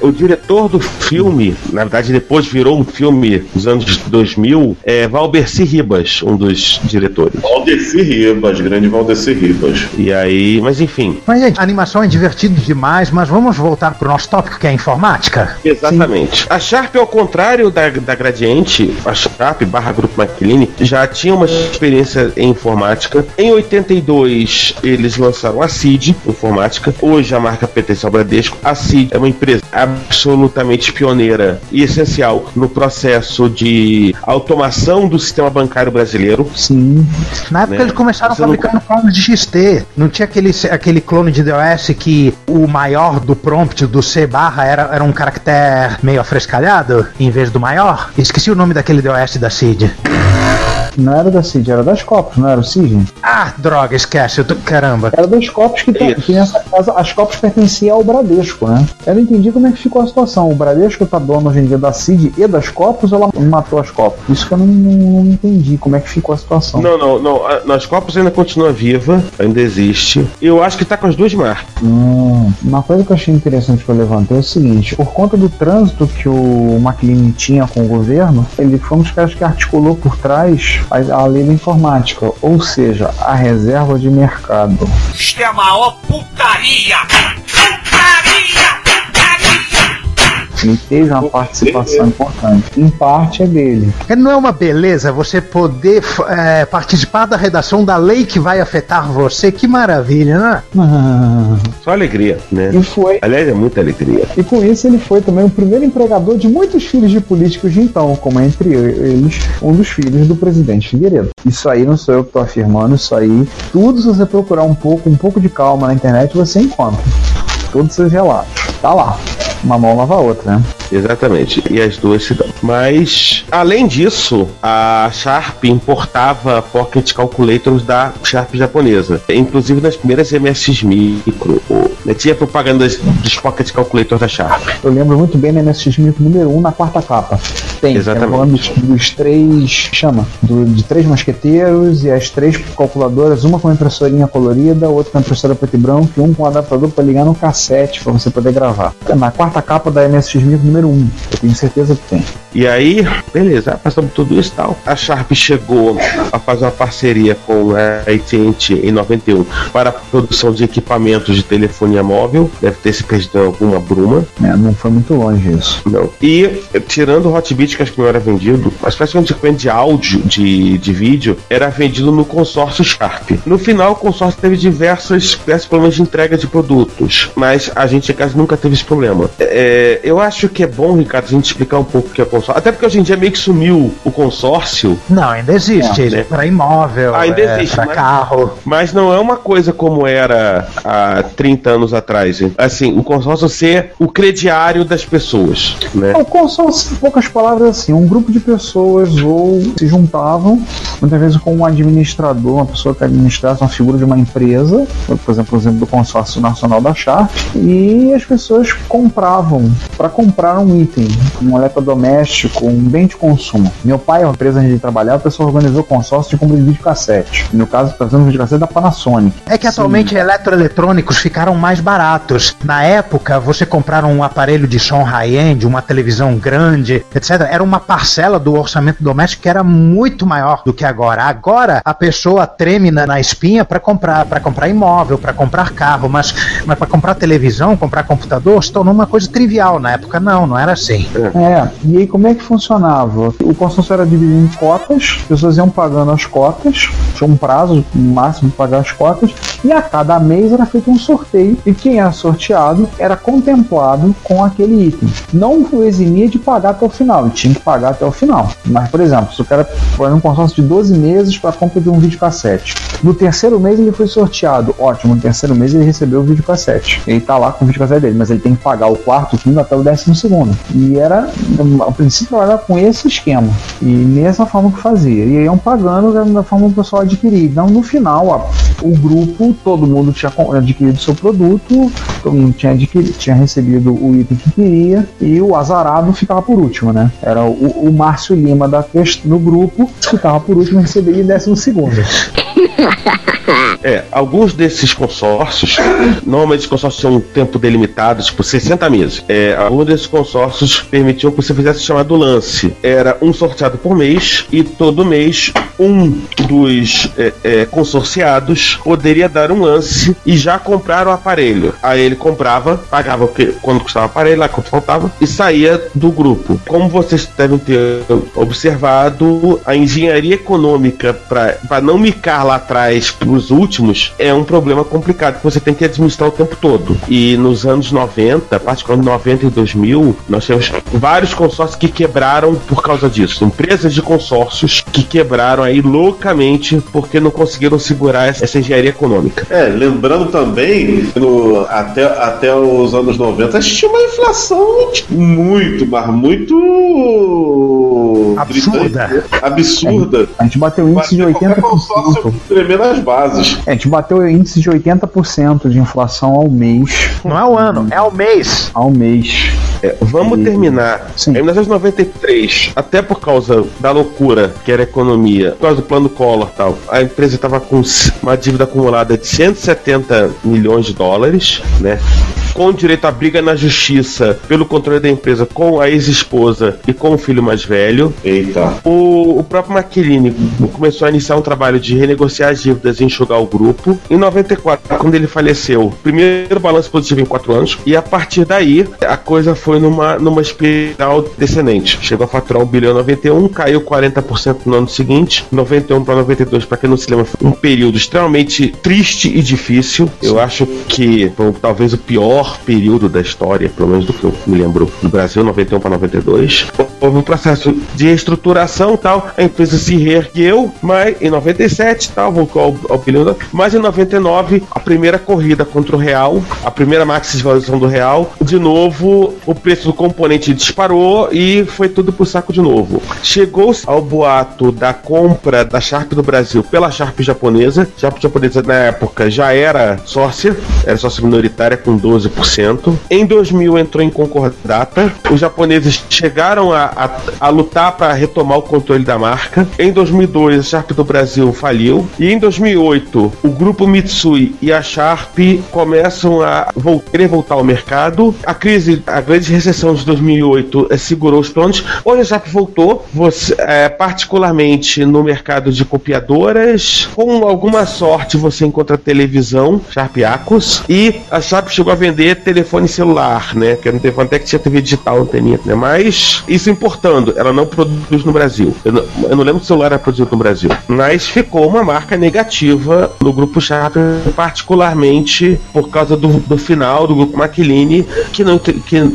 O diretor do filme, na verdade depois virou um filme dos anos 2000, é Valberci Ribas, um dos diretores. Valdeci Ribas, grande Valdeci Ribas. E aí, mas enfim, Mas, gente, a animação é divertido demais, mas vamos voltar pro nosso tópico que é a informática. Exatamente. A Sharp, ao contrário da, da Gradiente, a Sharp barra Grupo McLean já tinha uma experiência em informática. Em 82, eles lançaram a CID Informática. Hoje a marca pertence ao Bradesco. A CID é uma empresa absolutamente pioneira e essencial no processo de automação do sistema bancário brasileiro. Sim. Na época Né? eles começaram Você não- fabricando clones de XT. Não tinha aquele, aquele clone de DOS que o maior do prompt do C barra era, era um caractere meio afrescalhado em vez do maior? Esqueci o nome daquele DOS da CID. Não era da CID, era das Copos, não era o CID? Ah, droga, esquece. Eu tô, caramba. Era das Copos que, tem, Isso. que nessa casa as Copos pertenciam ao Bradesco, né? Eu não entendi como é que ficou a situação. O Bradesco tá dono hoje em dia da CID e das Copos ou ela matou as Copos? Isso que eu não, não- não entendi como é que ficou a situação. Não, não, não. A- Nas Copos ainda continua viva, ainda existe. Eu acho que tá com as duas marcas. Hum, uma coisa que eu achei interessante que eu levantei é o seguinte: por conta do trânsito que o McLean tinha com o governo, ele foi um dos caras que articulou por trás a, a lei da informática, ou seja, a reserva de mercado. Isto é a maior! Putaria! Putaria! Ele teve uma participação importante. Em parte é dele. Não é uma beleza você poder é, participar da redação da lei que vai afetar você? Que maravilha, né? Só alegria, né? E foi. Aliás, é muita alegria. E com isso ele foi também o primeiro empregador de muitos filhos de políticos de então, como entre eles um dos filhos do presidente Figueiredo. Isso aí não sou eu que estou afirmando, isso aí tudo se você procurar um pouco, um pouco de calma na internet você encontra. Todos esses relatos. Tá lá. Uma mão lava a outra, né? Exatamente. E as duas se dão. Mas, além disso, a Sharp importava Pocket Calculators da Sharp japonesa. Inclusive nas primeiras MSX Micro. né, Tinha propaganda dos Pocket Calculators da Sharp. Eu lembro muito bem na MSX Micro número 1 na quarta capa. Tem, Exatamente. é falando dos, dos três. chama? do- de três mosqueteiros e as três calculadoras, uma com impressorinha colorida, outra com impressora preto e branco e um com adaptador para ligar no cassete para você poder gravar. Na quarta capa da MSX Micro número 1. Eu tenho certeza que tem. E aí, beleza, passamos tudo isso e tal. A Sharp chegou a fazer uma parceria com a AT&T em 91 para a produção de equipamentos de telefonia móvel. Deve ter se perdido em alguma bruma. É, não foi muito longe isso. Não. E tirando o Hotbit, que acho que não era vendido, mas praticamente equipamento de áudio, de, de vídeo, era vendido no consórcio Sharp. No final, o consórcio teve diversas, diversos problemas de entrega de produtos, mas a gente em casa nunca teve esse problema. É, eu acho que é bom, Ricardo, a gente explicar um pouco o que é consórcio. Até porque hoje em dia meio que sumiu o consórcio, Não, ainda existe. É, né? Para imóvel, Ainda é, existe, mas- carro. mas não é uma coisa como era há 30 anos atrás. Assim, o consórcio ser o crediário das pessoas, né? O consórcio, em poucas palavras, assim, um grupo de pessoas ou se juntavam, muitas vezes com um administrador, uma pessoa que administrasse uma figura de uma empresa, por exemplo, o exemplo do consórcio nacional da Sharp, e as pessoas compravam, para comprar um item, um eletrodoméstico, um bem de consumo. Meu pai, uma empresa onde ele trabalhava, a pessoa organizou consórcio de compra de videocassete. No caso, está fazendo videocassete da Panasonic. É que atualmente eletroeletrônicos ficaram mais baratos. Na época, você comprar um aparelho de som high-end, uma televisão grande, etc., era uma parcela do orçamento doméstico que era muito maior do que agora. Agora, a pessoa treme na, na espinha para comprar, para comprar imóvel, para comprar carro, mas, mas para comprar televisão, comprar computador, se tornou uma coisa trivial. Na época, não, não era assim. É, e aí como é que funcionava? O consórcio era dividido em cotas, as pessoas iam pagando as cotas, tinha um prazo máximo de pagar as cotas, e a cada mês era feito um sorteio, e quem era sorteado era contemplado com aquele item. Não o eximia de pagar até o final, ele tinha que pagar até o final. Mas, por exemplo, se o cara foi num consórcio de 12 meses para compra de um videocassete, no terceiro mês ele foi sorteado, ótimo, no terceiro mês ele recebeu o videocassete. Ele tá lá com o videocassete dele, mas ele tem que pagar o quarto, quinto até o décimo segundo. E era, a princípio, era com esse esquema. E nessa forma que fazia. E iam pagando da forma que o pessoal adquiria. Então, no final, a, o grupo, todo mundo tinha adquirido seu produto, todo mundo tinha, adquirido, tinha recebido o item que queria, e o azarado ficava por último, né? Era o, o Márcio Lima da, do grupo, ficava por último e recebia décimo segundo. É, alguns desses consórcios, normalmente os consórcios tinham um tempo delimitado, tipo 60 meses. É, alguns desses consórcios permitiam que você fizesse o chamado lance. Era um sorteado por mês e todo mês um dos é, é, consorciados poderia dar um lance e já comprar o aparelho. Aí ele comprava, pagava quando custava o aparelho, lá quanto faltava, e saía do grupo. Como vocês devem ter observado, a engenharia econômica para não micar lá atrás para os últimos é um problema complicado que você tem que administrar o tempo todo. E nos anos 90, particularmente 90 e 2000, nós temos vários consórcios que quebraram por causa disso. Empresas de consórcios que quebraram aí loucamente porque não conseguiram segurar essa engenharia econômica. É, lembrando também, no, até, até os anos 90, a gente tinha uma inflação muito, mas muito. Absurda. Absurda. A gente bateu índice de 80%. Tremer nas bases. É, a gente bateu índice de 80% de inflação ao mês. Não é o ano, é o mês. Ao mês. É, vamos E- terminar. Sim. Em 1993, até por causa da loucura que era a economia, por causa do plano Collor tal, a empresa estava com uma dívida acumulada de 170 milhões de dólares, né? Com direito à briga na justiça pelo controle da empresa com a ex-esposa e com o filho mais velho. Eita. O, o próprio McKinney começou a iniciar um trabalho de renegociar as dívidas e enxugar o grupo. Em 94, quando ele faleceu, primeiro balanço positivo em quatro anos. E a partir daí, a coisa foi numa, numa espiral descendente. Chegou a faturar 1 bilhão em 91, caiu 40% no ano seguinte. 91 para 92, para quem não se lembra, foi um período extremamente triste e difícil. Eu acho que foi talvez o pior período da história, pelo menos do que eu me lembro do Brasil, 91 para 92. Houve um processo de reestruturação tal, a empresa se reergueu, mas em 97 tal, voltou ao, ao mas em 99 a primeira corrida contra o real, a primeira maximização do real, de novo o preço do componente disparou e foi tudo pro saco de novo. Chegou ao boato da compra da Sharp do Brasil pela Sharp japonesa. Sharp japonesa na época já era sócia, era sócia minoritária com 12%. Em 2000 entrou em concordata. Os japoneses chegaram a, a, a lutar para retomar o controle da marca. Em 2002 a Sharp do Brasil faliu e em 2008 o grupo Mitsui e a Sharp começam a vol querer voltar ao mercado. A crise, a grande recessão de 2008 eh, segurou os planos. Hoje a Sharp voltou, você, eh, particularmente no mercado de copiadoras. Com alguma sorte você encontra televisão, Sharp Acos, e a Sharp chegou a vender telefone celular, né? Que era um telefone até que tinha TV digital, anteninha, né? Mas isso importando, ela não produz no Brasil. Eu não, eu não lembro se o celular era produzido no Brasil. Mas ficou uma marca negativa no grupo Sharp, particularmente por causa do, do final do grupo Maquiline, que, não, que,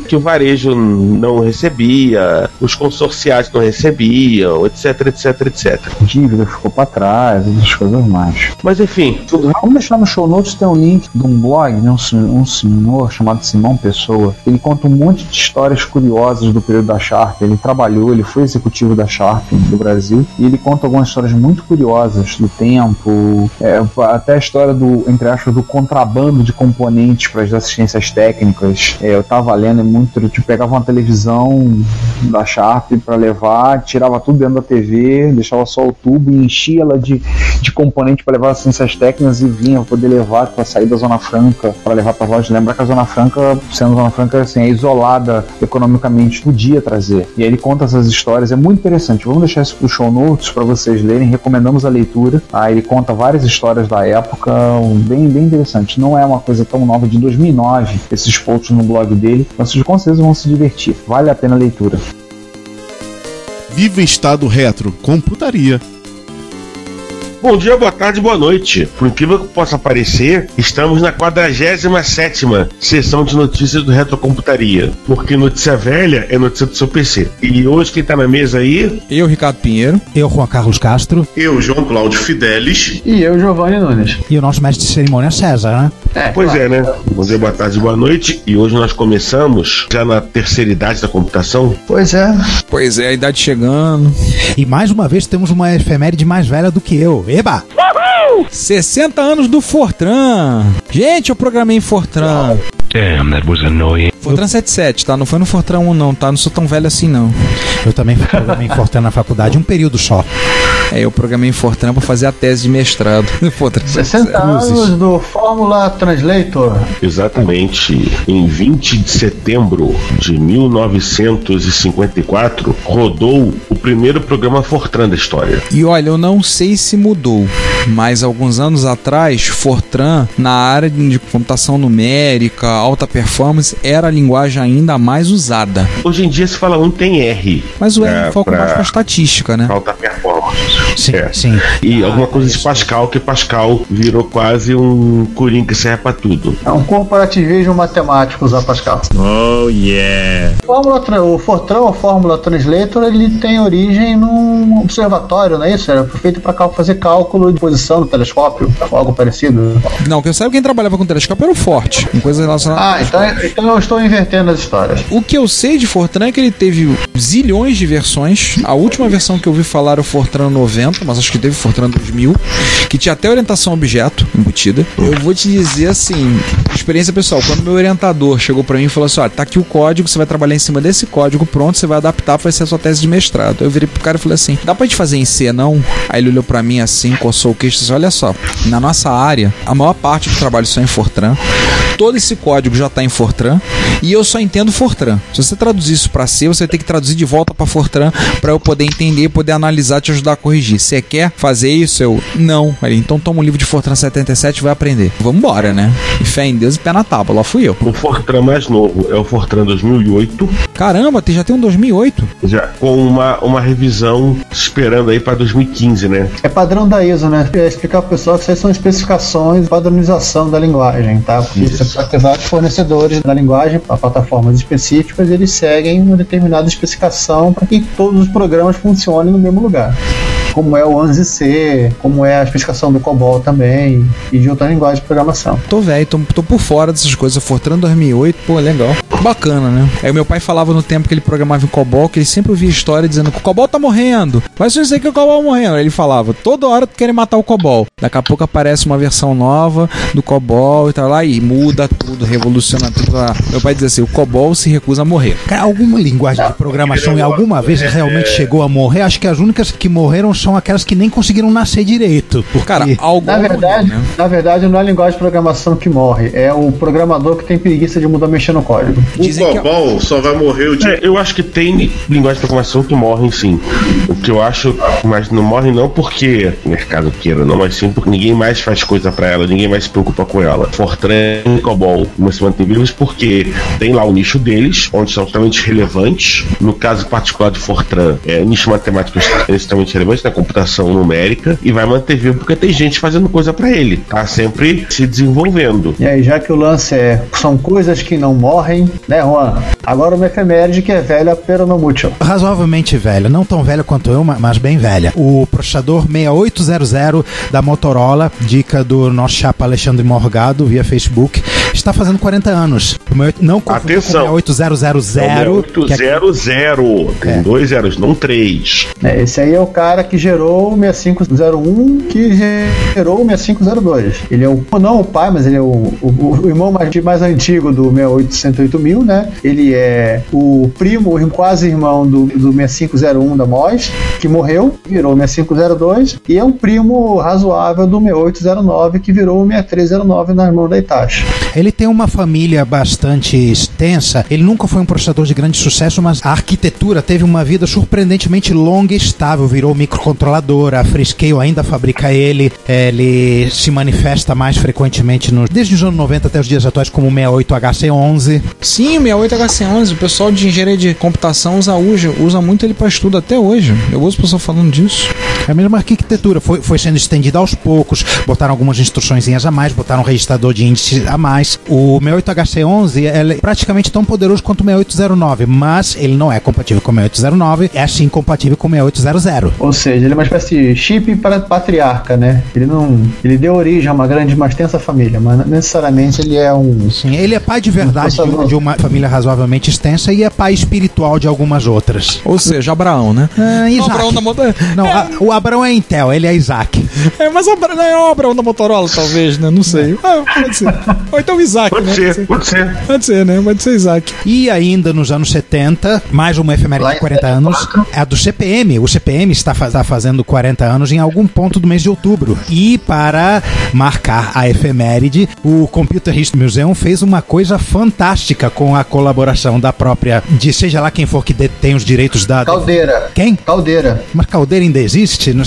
que o varejo não recebia, os consorciados não recebiam, etc, etc, etc. Dívida ficou pra trás, essas coisas mais. Mas enfim, Vamos deixar no show notes, tem um link de um blog, né, um, sen- um senhor chamado Simão Pessoa. Ele conta um monte de histórias curiosas do período da Sharp. Ele trabalhou, ele foi executivo da Sharp do Brasil e ele conta algumas histórias muito curiosas do tempo, é, até a história do, entre aspas, do contrabando de componentes para as assistências técnicas. É, eu tava lendo é muito, tipo, pegava uma televisão da Sharp para levar, tirava tudo dentro da TV, deixava só o tubo e enchia ela de, de componente para levar assistências técnicas e vinha poder levar para sair da Zona Franca para levar para loja. Lembra a Zona Franca, sendo Zona Franca assim, é isolada economicamente, podia trazer. E aí ele conta essas histórias, é muito interessante. Vamos deixar isso pro show notes para vocês lerem, recomendamos a leitura. Aí ele conta várias histórias da época, bem, bem interessante. Não é uma coisa tão nova de 2009, esses posts no blog dele, mas vocês com certeza vão se divertir. Vale a pena a leitura. Viva Estado Retro, computaria. Bom dia, boa tarde, boa noite. Por incrível que possa parecer, estamos na 47 sessão de notícias do Retrocomputaria. Porque notícia velha é notícia do seu PC. E hoje quem tá na mesa aí Eu, Ricardo Pinheiro. Eu, Juan Carlos Castro. Eu, João Cláudio Fidelis. E eu, Giovanni Nunes. E o nosso mestre de cerimônia César, né? Pois é, né? Bom dia, boa tarde, boa noite. E hoje nós começamos já na terceira idade da computação. Pois é. Pois é, a idade chegando. E mais uma vez temos uma efeméride mais velha do que eu. Eba! 60 anos do Fortran. Gente, eu programei em Fortran. Damn, that was annoying. Fortran 77, tá? Não foi no Fortran 1 não, tá? Não sou tão velho assim não. Eu também programei em Fortran na faculdade, um período só. É, eu programei em Fortran pra fazer a tese de mestrado. No Fortran 60 anos do Fórmula Translator. Exatamente. Em 20 de setembro de 1954, rodou o primeiro programa Fortran da história. E olha, eu não sei se mudou, mas alguns anos atrás, Fortran, na área de computação numérica, alta performance, era a linguagem ainda mais usada. Hoje em dia se fala muito em R. Mas o R É, foca pra- mais pra estatística, né? Alta performance. Sim, É. sim. E alguma coisa de Pascal, que Pascal virou quase um coringa que serve pra tudo. É um corporativismo matemático usar Pascal. Oh, yeah. Fórmula, o Fortran, ou Fórmula Translator, ele tem origem num observatório, não é isso? Era feito para fazer cálculo de posição do telescópio, ou algo parecido. Não, que eu saiba quem trabalhava com telescópio era o Forte, em coisas relacionadas Ah, então, então eu estou invertendo as histórias. O que eu sei de Fortran é que ele teve zilhões de versões. A última versão que eu vi falar era o Fortran 90, mas acho que teve Fortran 2000, que tinha até orientação objeto embutida. Eu vou te dizer assim, experiência pessoal, quando meu orientador chegou pra mim e falou assim: "Olha, tá aqui o código, você vai trabalhar em cima desse código, pronto, você vai adaptar, vai ser a sua tese de mestrado". Eu virei pro cara e falei assim: "Dá pra gente fazer em C não?". Aí ele olhou pra mim assim, coçou o queixo e disse: "Olha só, na nossa área, a maior parte do trabalho só é em Fortran. Todo esse código já tá em Fortran e eu só entendo Fortran. Se você traduzir isso para C, você vai ter que traduzir de volta para Fortran para eu poder entender, poder analisar, te ajudar a corrigir. Você quer fazer isso? Eu não. Aí, então toma um livro de Fortran 77 e vai aprender. Vamos embora, né? E fé em Deus e pé na tábua. Lá fui eu. O Fortran mais novo é o Fortran 2008, Caramba, tem- já tem um 2008. já com uma, uma revisão esperando aí pra 2015, né? É padrão da ISO, né? É explicar pro pessoal que isso aí são especificações padronização da linguagem, tá? Porque você ter vários fornecedores da linguagem para plataformas específicas, eles seguem uma determinada especificação para que todos os programas funcionem no mesmo lugar. Como é o 11C, como é a especificação do COBOL também e de outra linguagem de programação. Tô velho, tô, tô por fora dessas coisas. Fortran 2008, pô, legal. Bacana, né? Aí o meu pai falava no tempo que ele programava em COBOL que ele sempre ouvia história dizendo que o COBOL tá morrendo. Mas eu sei que o COBOL morrendo. Aí ele falava, toda hora tu querem matar o COBOL. Daqui a pouco aparece uma versão nova do COBOL e tal lá e muda tudo, revoluciona tudo. lá. Meu pai dizia assim, o COBOL se recusa a morrer. Cara, alguma linguagem de programação em alguma vez realmente chegou a morrer? Acho que as únicas que morreram são aquelas que nem conseguiram nascer direito. Porque... Cara, algo Na verdade, na verdade, não é a linguagem de programação que morre, é o programador que tem preguiça de mudar mexer no código. Dizem o que- COBOL só vai morrer o dia. É, eu acho que tem linguagem de programação que morrem sim. O que eu acho, mas não morrem não porque o mercado queira, não, mas sim porque ninguém mais faz coisa pra ela, ninguém mais se preocupa com ela. Fortran e COBOL mas se mantêm vivos porque tem lá o nicho deles, onde são extremamente relevantes. No caso particular de Fortran, é nicho matemático extremamente relevante computação numérica e vai manter vivo porque tem gente fazendo coisa pra ele, tá sempre se desenvolvendo. E aí, já que o lance é são coisas que não morrem, né, Juan? Agora uma efeméride que é velha, pero não mútil. Razoavelmente velha, não tão velha quanto eu, ma- mas bem velha. O processador 6800 da Motorola, dica do nosso chapa Alexandre Morgado via Facebook, está fazendo 40 anos. O meu, não confundir Atenção. com o 68000, É que é 800, tem É. dois zeros, não três. É, esse aí é o cara que gerou o 6501, que gerou o 6502. Ele é o, não o pai, mas ele é o, o, o irmão mais, mais antigo do 6808000, né? Ele é o primo, quase irmão do, do 6501 da MOS, que morreu, virou o 6502, e é um primo razoável do 6809, que virou o 6309 nas mãos da Itachi. Ele tem uma família bastante extensa. Ele nunca foi um processador de grande sucesso, mas a arquitetura teve uma vida surpreendentemente longa e estável. Virou microcontrolador. A Freescale ainda fabrica ele. Ele se manifesta mais frequentemente nos, desde os anos 90 até os dias atuais como o 68HC11. Sim, o 68HC11, o pessoal de engenharia de computação usa, usa muito ele para estudo até hoje. Eu ouço o pessoal falando disso. É a mesma arquitetura, foi, foi sendo estendida aos poucos, botaram algumas instruçõezinhas a mais, botaram um registrador de índice a mais. O 68HC11 ele é praticamente tão poderoso quanto o 6809, mas ele não é compatível com o 6809, é sim compatível com o 6800. Ou seja, ele é uma espécie de chip para patriarca, né? Ele não. Ele deu origem a uma grande, uma extensa família, mas não necessariamente ele é um. Sim, ele é pai de verdade de, um- de uma família razoavelmente extensa e é pai espiritual de algumas outras. Ou seja, Abraão, né? Ah. Abraão da Motorola. Não, a- o Abraão é Intel, ele é Isaac. É, mas o Abraão, não é o Abraão da Motorola, talvez, né? Não sei. Ah, pode ser. Ou então o Isaac, Pode né? ser, pode ser. Pode ser, né? Pode ser Isaac. E ainda nos anos 70, mais uma efeméride de em 40 anos, é a do CPM. O CPM está, está fazendo 40 anos em algum ponto do mês de outubro. E para marcar a efeméride, o Computer History Museum fez uma coisa fantástica com a colaboração da própria, de seja lá quem for que detém os direitos da... Caldeira. Quem? Caldeira. Mas Caldeira ainda existe? Não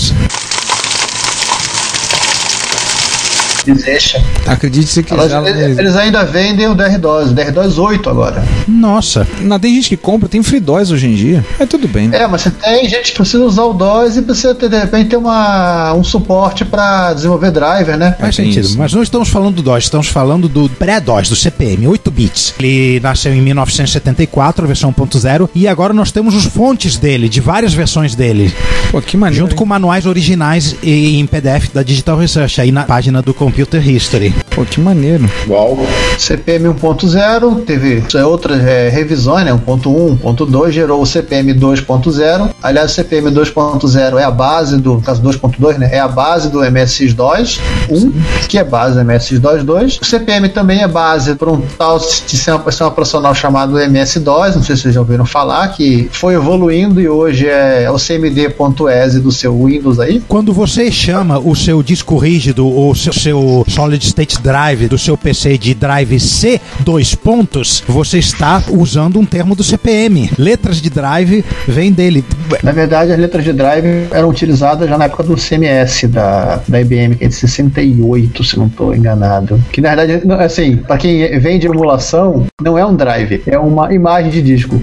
Existe. Acredite se quiser. Elas- existe. eles ainda vendem o DR-DOS, o DR-DOS 8 agora. Nossa. Não, tem gente que compra, tem FreeDOS hoje em dia. É tudo bem. É, mas você tem gente que precisa usar o DOS e precisa ter, de repente ter uma, um suporte para desenvolver driver, né? Faz É, sentido, isso. mas não estamos falando do DOS, estamos falando do pré-DOS, do CPM, 8 bits. Ele nasceu em 1974, a versão 1.0, e agora nós temos os fontes dele, de várias versões dele, Pô, que maneiro. junto hein? com manuais originais e em PDF da Digital Research, aí na página do Computer History. Pô, que maneiro. Uau. CPM 1.0 teve outras é, revisões, né? 1.1, 1.2 gerou o CPM 2.0. Aliás, o CPM 2.0 é a base do, no caso 2.2, né? É a base do MSX2 1, que é base do MSX2 2. O CPM também é base para um tal sistema, sistema operacional chamado MS-DOS, não sei se vocês já ouviram falar, que foi evoluindo e hoje é o CMD.exe do seu Windows aí. Quando você chama o seu disco rígido ou o seu, seu Solid State Drive do seu PC de Drive C, dois pontos, você está usando um termo do CPM. Letras de drive vêm dele. Na verdade, as letras de drive eram utilizadas já na época do CMS da, da IBM, que é de 68, se não estou enganado. Que na verdade, assim, para quem vende emulação, não é um drive, é uma imagem de disco.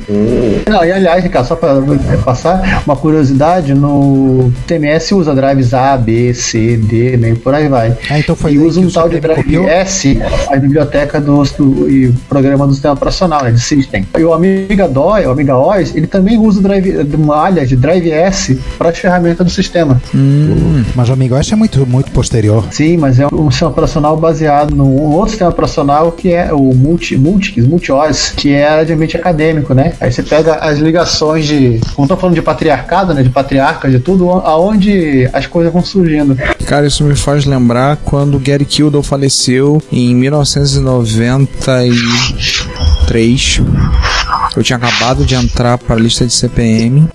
Não, e aliás, Ricardo, só para passar uma curiosidade, no CMS usa drives A, B, C, D, né, por aí vai. Ah, então foi e usa um tal de drive? S, a biblioteca do, do e programa do sistema operacional, né, de System. E o Amiga DOI, o Amiga OS, ele também usa drive, uma área de drive S para as ferramentas do sistema. Mas o Amigo OS é muito, muito posterior. Sim, mas é um sistema operacional baseado num outro sistema operacional que é o Multi, Multics, MultiOS, que é de ambiente acadêmico, né? Aí você pega as ligações de. Como tô falando de patriarcado, né? De patriarcas, de tudo, aonde as coisas vão surgindo. Cara, isso me faz lembrar quando Gary Kildall faleceu em 1993. Eu tinha acabado de entrar para a lista de CPM.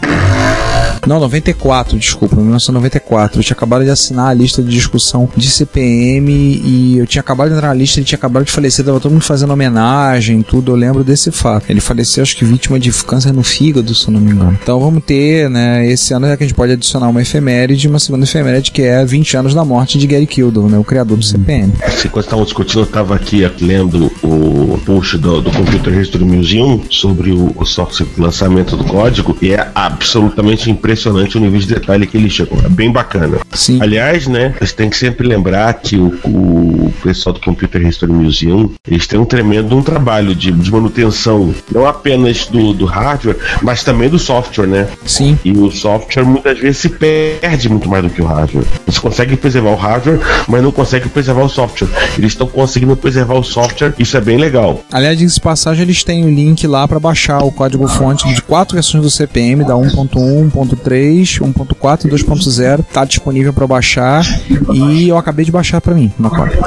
Não, 94, desculpa, 1994. Eu tinha acabado de assinar a lista de discussão de CPM e eu tinha acabado de entrar na lista, ele tinha acabado de falecer, tava todo mundo fazendo homenagem, tudo. Eu lembro desse fato. Ele faleceu, acho que vítima de câncer no fígado, se eu não me engano. Então vamos ter, né, esse ano é que a gente pode adicionar uma efeméride, uma segunda efeméride que é 20 anos da morte de Gary Kildall, né, o criador do CPM. Enquanto estavam discutindo, eu estava aqui lendo o post do, do Computer History Museum sobre o, o software lançamento do código e é absolutamente impressionante o nível de detalhe que ele chegou. É bem bacana. Sim. Aliás, né, você tem que sempre lembrar que o, o pessoal do Computer History Museum eles têm um tremendo um trabalho de, de manutenção, não apenas do, do hardware, mas também do software, né? Sim. E o software muitas vezes se perde muito mais do que o hardware. Eles conseguem preservar o hardware, mas não conseguem preservar o software. Eles estão conseguindo preservar o software, isso é bem legal. Aliás, de passagem, eles têm o link lá para baixar o código-fonte de quatro versões do CPM, da 1.1, 1.3, 1.4 e 2.0. Tá disponível para baixar e eu acabei de baixar para mim na cópia.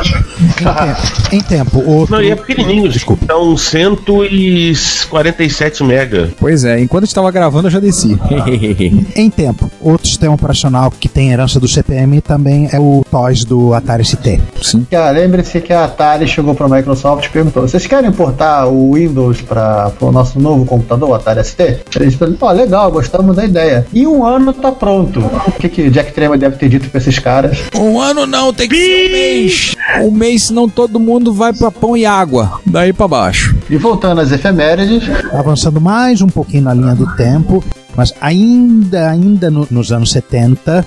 Em tempo, outro. Não, e é pequenininho, desculpa. Então, 147 mega. Pois é, enquanto estava gravando eu já desci. Em tempo, outro sistema operacional que tem herança do CPM também é o TOS do Atari ST. Sim. Ah, Lembre-se que a Atari chegou para a Microsoft e perguntou: vocês querem importar o Windows para o nosso novo computador, o Atari ST? Eles falaram: ó, legal, gostamos da ideia. Em um ano tá pronto. O que, que Jack Trema deve ter dito para esses caras? Um ano não, tem que ser um mês. Um mês, senão todo mundo vai para pão e água. Daí para baixo. E voltando às efemérides, Avançando mais um pouquinho na linha do tempo, mas ainda, ainda no- nos anos 70,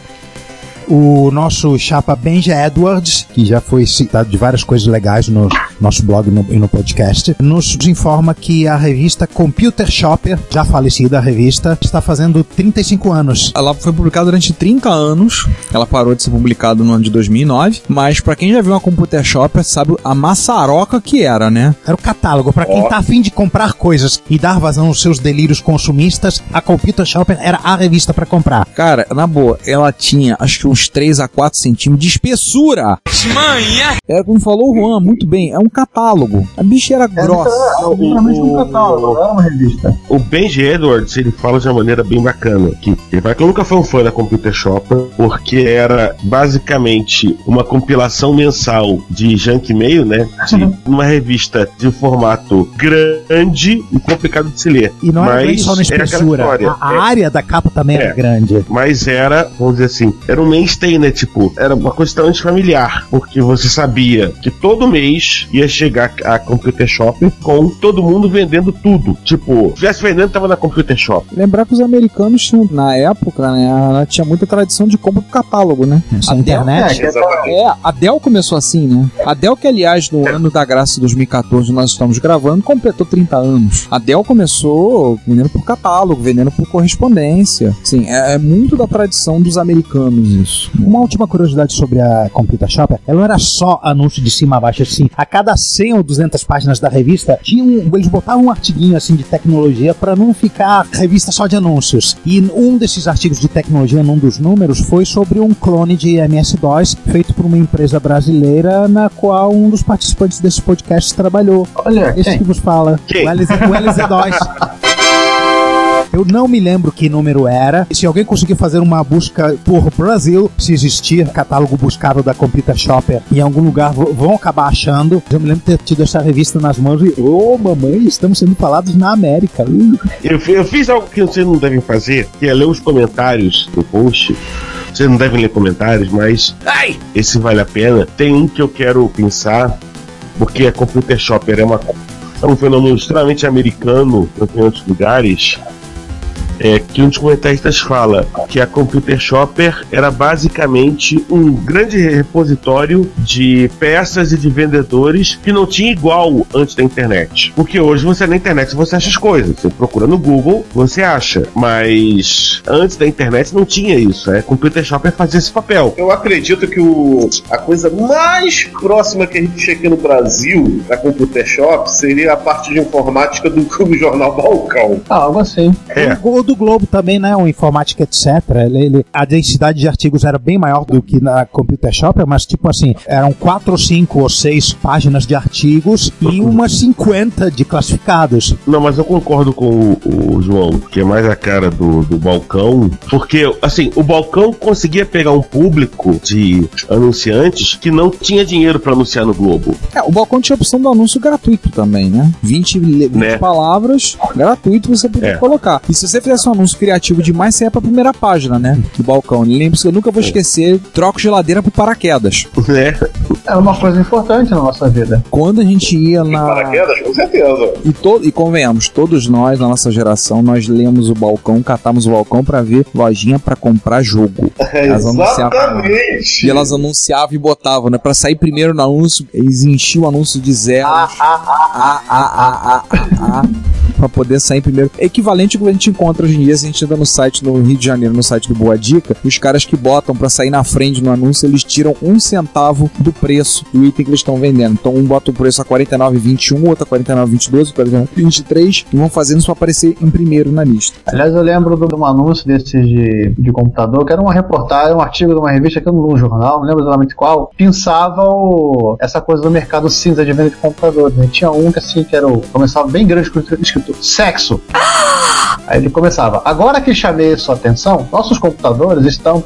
O nosso chapa Benja Edwards, que já foi citado de várias coisas legais no nosso blog e no, e no podcast, nos informa que a revista Computer Shopper, já falecida a revista, está fazendo 35 anos. Ela foi publicada durante 30 anos. Ela parou de ser publicada no ano de 2009. Mas pra quem já viu uma Computer Shopper, sabe a maçaroca que era, né? Era o catálogo. Pra quem tá afim de comprar coisas e dar vazão aos seus delírios consumistas, a Computer Shopper era a revista pra comprar. Cara, na boa, ela tinha acho que uns 3 a 4 centímetros de espessura. Manha! Era como falou o Juan, muito bem, é um catálogo. A bicha era grossa. Era literalmente um catálogo, era uma revista. O Benji Edwards, ele fala de uma maneira bem bacana que ele fala que eu nunca fui um fã da Computer Shopper porque era basicamente uma compilação mensal de junk mail, né? De uma revista de formato grande e complicado de se ler. E não era só na é espessura. a, a É. área da capa também era É. grande. Mas era, vamos dizer assim, era um mainstay, né? Tipo, era uma coisa extremamente familiar. Porque você sabia que todo mês ia chegar a Computer Shop com todo mundo vendendo tudo. Tipo, se tivesse vendendo, tava na Computer Shop. Lembrar que os americanos tinham, na época, né, ela tinha muita tradição de compra por catálogo, né? A Dell- internet. É, a Dell começou assim, né? A Dell, que aliás, no ano da graça de 2014, nós estamos gravando, completou 30 anos. A Dell começou vendendo por catálogo, vendendo por correspondência. Sim, é, é muito da tradição dos americanos isso. Uma última curiosidade sobre a Computer Shopper, ela não era só anúncio de cima a baixo, assim. A cada 100 ou 200 páginas da revista, tinha um, eles botavam um artiguinho assim de tecnologia para não ficar revista só de anúncios. E um desses artigos de tecnologia, num dos números, foi sobre um clone de MS-DOS feito por uma empresa brasileira na qual um dos participantes desse podcast trabalhou. Olha, Esse quem? que vos fala. Quem? O LZ, o LZ2. Eu não me lembro que número era. Se alguém conseguir fazer uma busca por Brasil, se existir catálogo buscável da Computer Shopper em algum lugar, vão acabar achando. Eu me lembro de ter tido essa revista nas mãos e, ô mamãe, estamos sendo falados na América. Uh. Eu, eu fiz algo que vocês não devem fazer, que é ler os comentários do post. Vocês não devem ler comentários, mas Ai! esse vale a pena. Tem um que eu quero pensar, porque a Computer Shopper é, uma, é um fenômeno extremamente americano em outros lugares. É que um dos comentaristas fala que a Computer Shopper era basicamente um grande repositório de peças e de vendedores que não tinha igual antes da internet. Porque hoje você na internet você acha as coisas. Você procura no Google, você acha. Mas antes da internet não tinha isso. A Computer Shopper fazia esse papel. Eu acredito que o, a coisa mais próxima que a gente tinha aqui no Brasil da Computer Shop seria a parte de informática do, do jornal Balcão. Ah, algo assim. É. O do Globo também, né? O Informática, etc. Ele, ele- a densidade de artigos era bem maior do que na Computer Shopper, mas tipo assim, eram quatro ou cinco ou seis páginas de artigos e umas 50 de classificados. Não, mas eu concordo com o, o João, que é mais a cara do, do balcão, porque, assim, o balcão conseguia pegar um público de anunciantes que não tinha dinheiro pra anunciar no Globo. É, o balcão tinha a opção do anúncio gratuito também, né? 20, le- 20 Né? palavras, gratuito você podia É. colocar. E se você fizesse um anúncio criativo demais, você ia pra primeira página, né? Do balcão. Lembre-se que eu nunca vou esquecer, troco geladeira por paraquedas. Né? Era uma coisa importante na nossa vida. Quando a gente ia na... Paraquedas, com certeza. E, to... e convenhamos, todos nós, na nossa geração, nós lemos o balcão, catamos o balcão pra ver lojinha pra comprar jogo. Elas anunciavam. Exatamente. E elas anunciavam e botavam, né? Pra sair primeiro no anúncio, eles enchiam o anúncio de zero. Ah, ah, ah, ah, ah, ah, ah, pra poder sair primeiro. É equivalente ao que a gente encontra hoje em dia, se a gente entra no site no Rio de Janeiro, no site do Boa Dica, os caras que botam pra sair na frente no anúncio, eles tiram um centavo do preço do item que eles estão vendendo. Então um bota o preço a 49,21, outro a 49,22, 49,23 e vão fazendo isso pra aparecer em primeiro na lista. Aliás, eu lembro de um anúncio desses de, de computador, que era uma reportagem, um artigo de uma revista que eu não li no jornal, não lembro exatamente qual, pensava o, essa coisa do mercado cinza de venda de computadores. Né? Tinha um que assim, que era o, começava bem grande escrito, escrito sexo. Aí ele começava, agora que chamei sua atenção, nossos computadores estão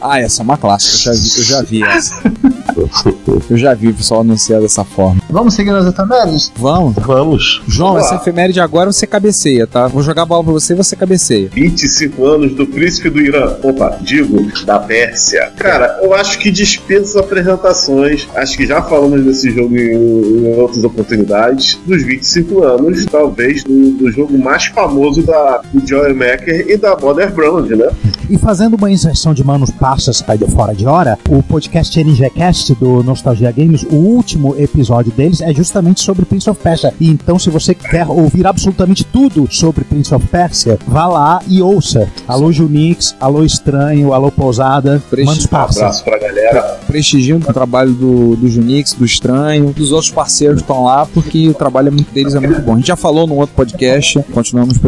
Ah, essa é uma clássica, eu já vi, eu já vi essa. Eu já vi o pessoal anunciar dessa forma. Vamos seguir nas efemérides? Vamos. Vamos. João, Vamos essa efeméride agora você cabeceia, tá? Vou jogar a bola pra você e você cabeceia. 25 anos do príncipe do Irã. Opa, digo, da Pérsia. Cara, eu acho que dispensa apresentações. Acho que já falamos desse jogo em, em outras oportunidades. Dos 25 anos, talvez, do, do jogo mais famoso da, do Joel Macker e da Modern Brand, né? E fazendo uma inserção de manos passas aí de fora de hora, o podcast NGCast do Nostalgia Games, o último episódio deles é justamente sobre Prince of Persia. E então, se você quer ouvir absolutamente tudo sobre Prince of Persia, vá lá e ouça. Alô Junix, alô Estranho, alô Pousada, Presti- manos Um passas. abraço pra galera. Prestigiam o trabalho do, do Junix, do Estranho, dos outros parceiros que estão lá, porque o trabalho é muito- deles é muito bom. A gente já falou num outro podcast, continuamos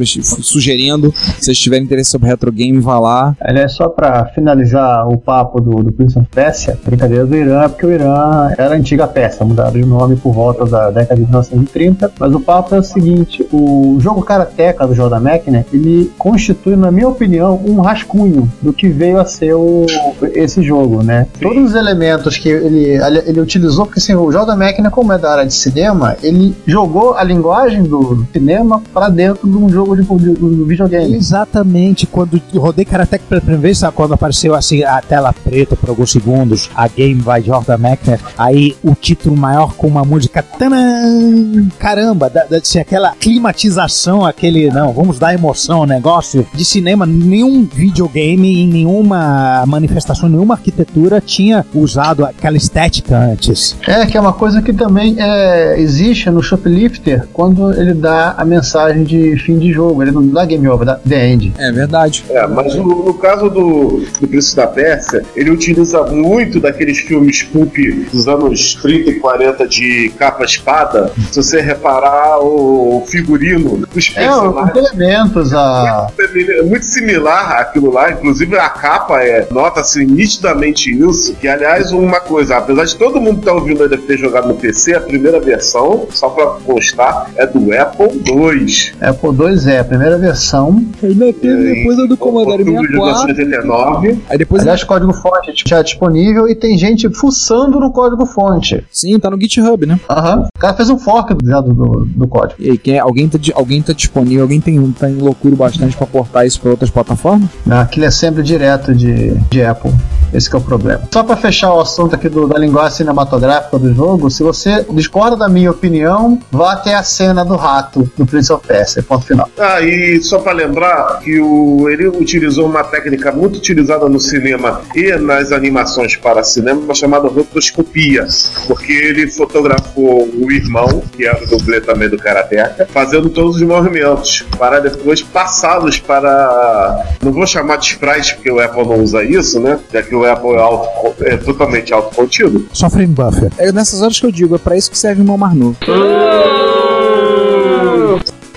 sugerindo. Se vocês tiverem interesse sobre retro game, vá lá. Aliás, só pra finalizar o papo do, do Prince of Persia, brincadeira do Irã, porque o Irã era a antiga Pérsia, mudaram de nome por volta da década de 1930, mas o papo é o seguinte, o jogo Karateka do Jordan Mechner, ele constitui, na minha opinião, um rascunho do que veio a ser o, esse jogo, né? Todos os elementos que ele, ele utilizou, porque assim, o Jordan Mechner, como é da área de cinema, ele jogou a linguagem do cinema para dentro de um jogo de, de, de videogame. Exatamente, quando eu rodei Karateka pela primeira vez, sabe, quando apareceu assim a tela preta por alguns segundos, a game Jordan Mechner, aí o título maior com uma música tanã, caramba, da, da, assim, aquela climatização, aquele, não, vamos dar emoção ao negócio de cinema, nenhum videogame em nenhuma manifestação, nenhuma arquitetura tinha usado aquela estética antes. É, que é uma coisa que também é, existe no Shoplifter quando ele dá a mensagem de fim de jogo. Ele não dá game over, dá the end. É verdade. É, mas no, no caso do, do Príncipe da Pérsia, ele utiliza muito daqueles filmes pulp dos anos 30 e 40 de capa-espada. Se você reparar o figurino dos É, os personagens. elementos, a. É muito similar àquilo lá, inclusive a capa é, nota-se nitidamente isso. Que aliás, uma coisa, apesar de todo mundo que tá ouvindo aí deve ter jogado no PC, a primeira versão, só pra constar, é do Apple II. Apple II é a primeira versão. Ainda teve depois a do Commodore 1989. Aí depois Aliás, código fonte já é disponível e tem gente fuçando no código fonte. Sim, tá no GitHub, né? Aham. O cara fez um fork já do, do, do código. E aí, quem, alguém, tá, alguém tá disponível, alguém tem, tá em loucura bastante pra portar isso pra outras plataformas? Aquilo é sempre direto de, de Apple. Esse que é o problema. Só para fechar o assunto aqui do- da linguagem cinematográfica do jogo, se você discorda da minha opinião, vá até a cena do rato do Prince of Persia. Ponto final. Ah, e só para lembrar que o, ele utilizou uma técnica muito utilizada no cinema e nas animações para cinema, chamada rotoscopia, porque ele fotografou o irmão, que era o dublê também do Karateka, fazendo todos os movimentos, para depois passá-los para. Não vou chamar de sprites, porque o Apple não usa isso, né? Já que o Apple é, auto, é totalmente autocontido. Só frame buffer. É nessas horas que eu digo, é pra isso que serve o meu Marnu.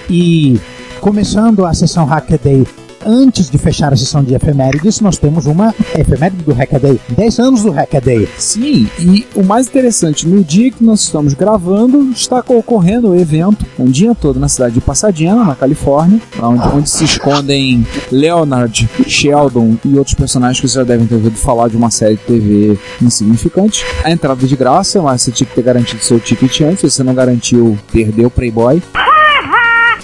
E começando a sessão Hackaday, antes de fechar a sessão de efemérides, nós temos uma efeméride do Hackaday. 10 anos do Hackaday. Sim, e o mais interessante, no dia que nós estamos gravando, está ocorrendo o evento, um dia todo na cidade de Pasadena, na Califórnia, onde, onde se escondem Leonard, Sheldon e outros personagens que vocês já devem ter ouvido falar de uma série de TV insignificante. A entrada é de graça, mas você tinha que ter garantido seu ticket antes, se você não garantiu, perdeu o Playboy.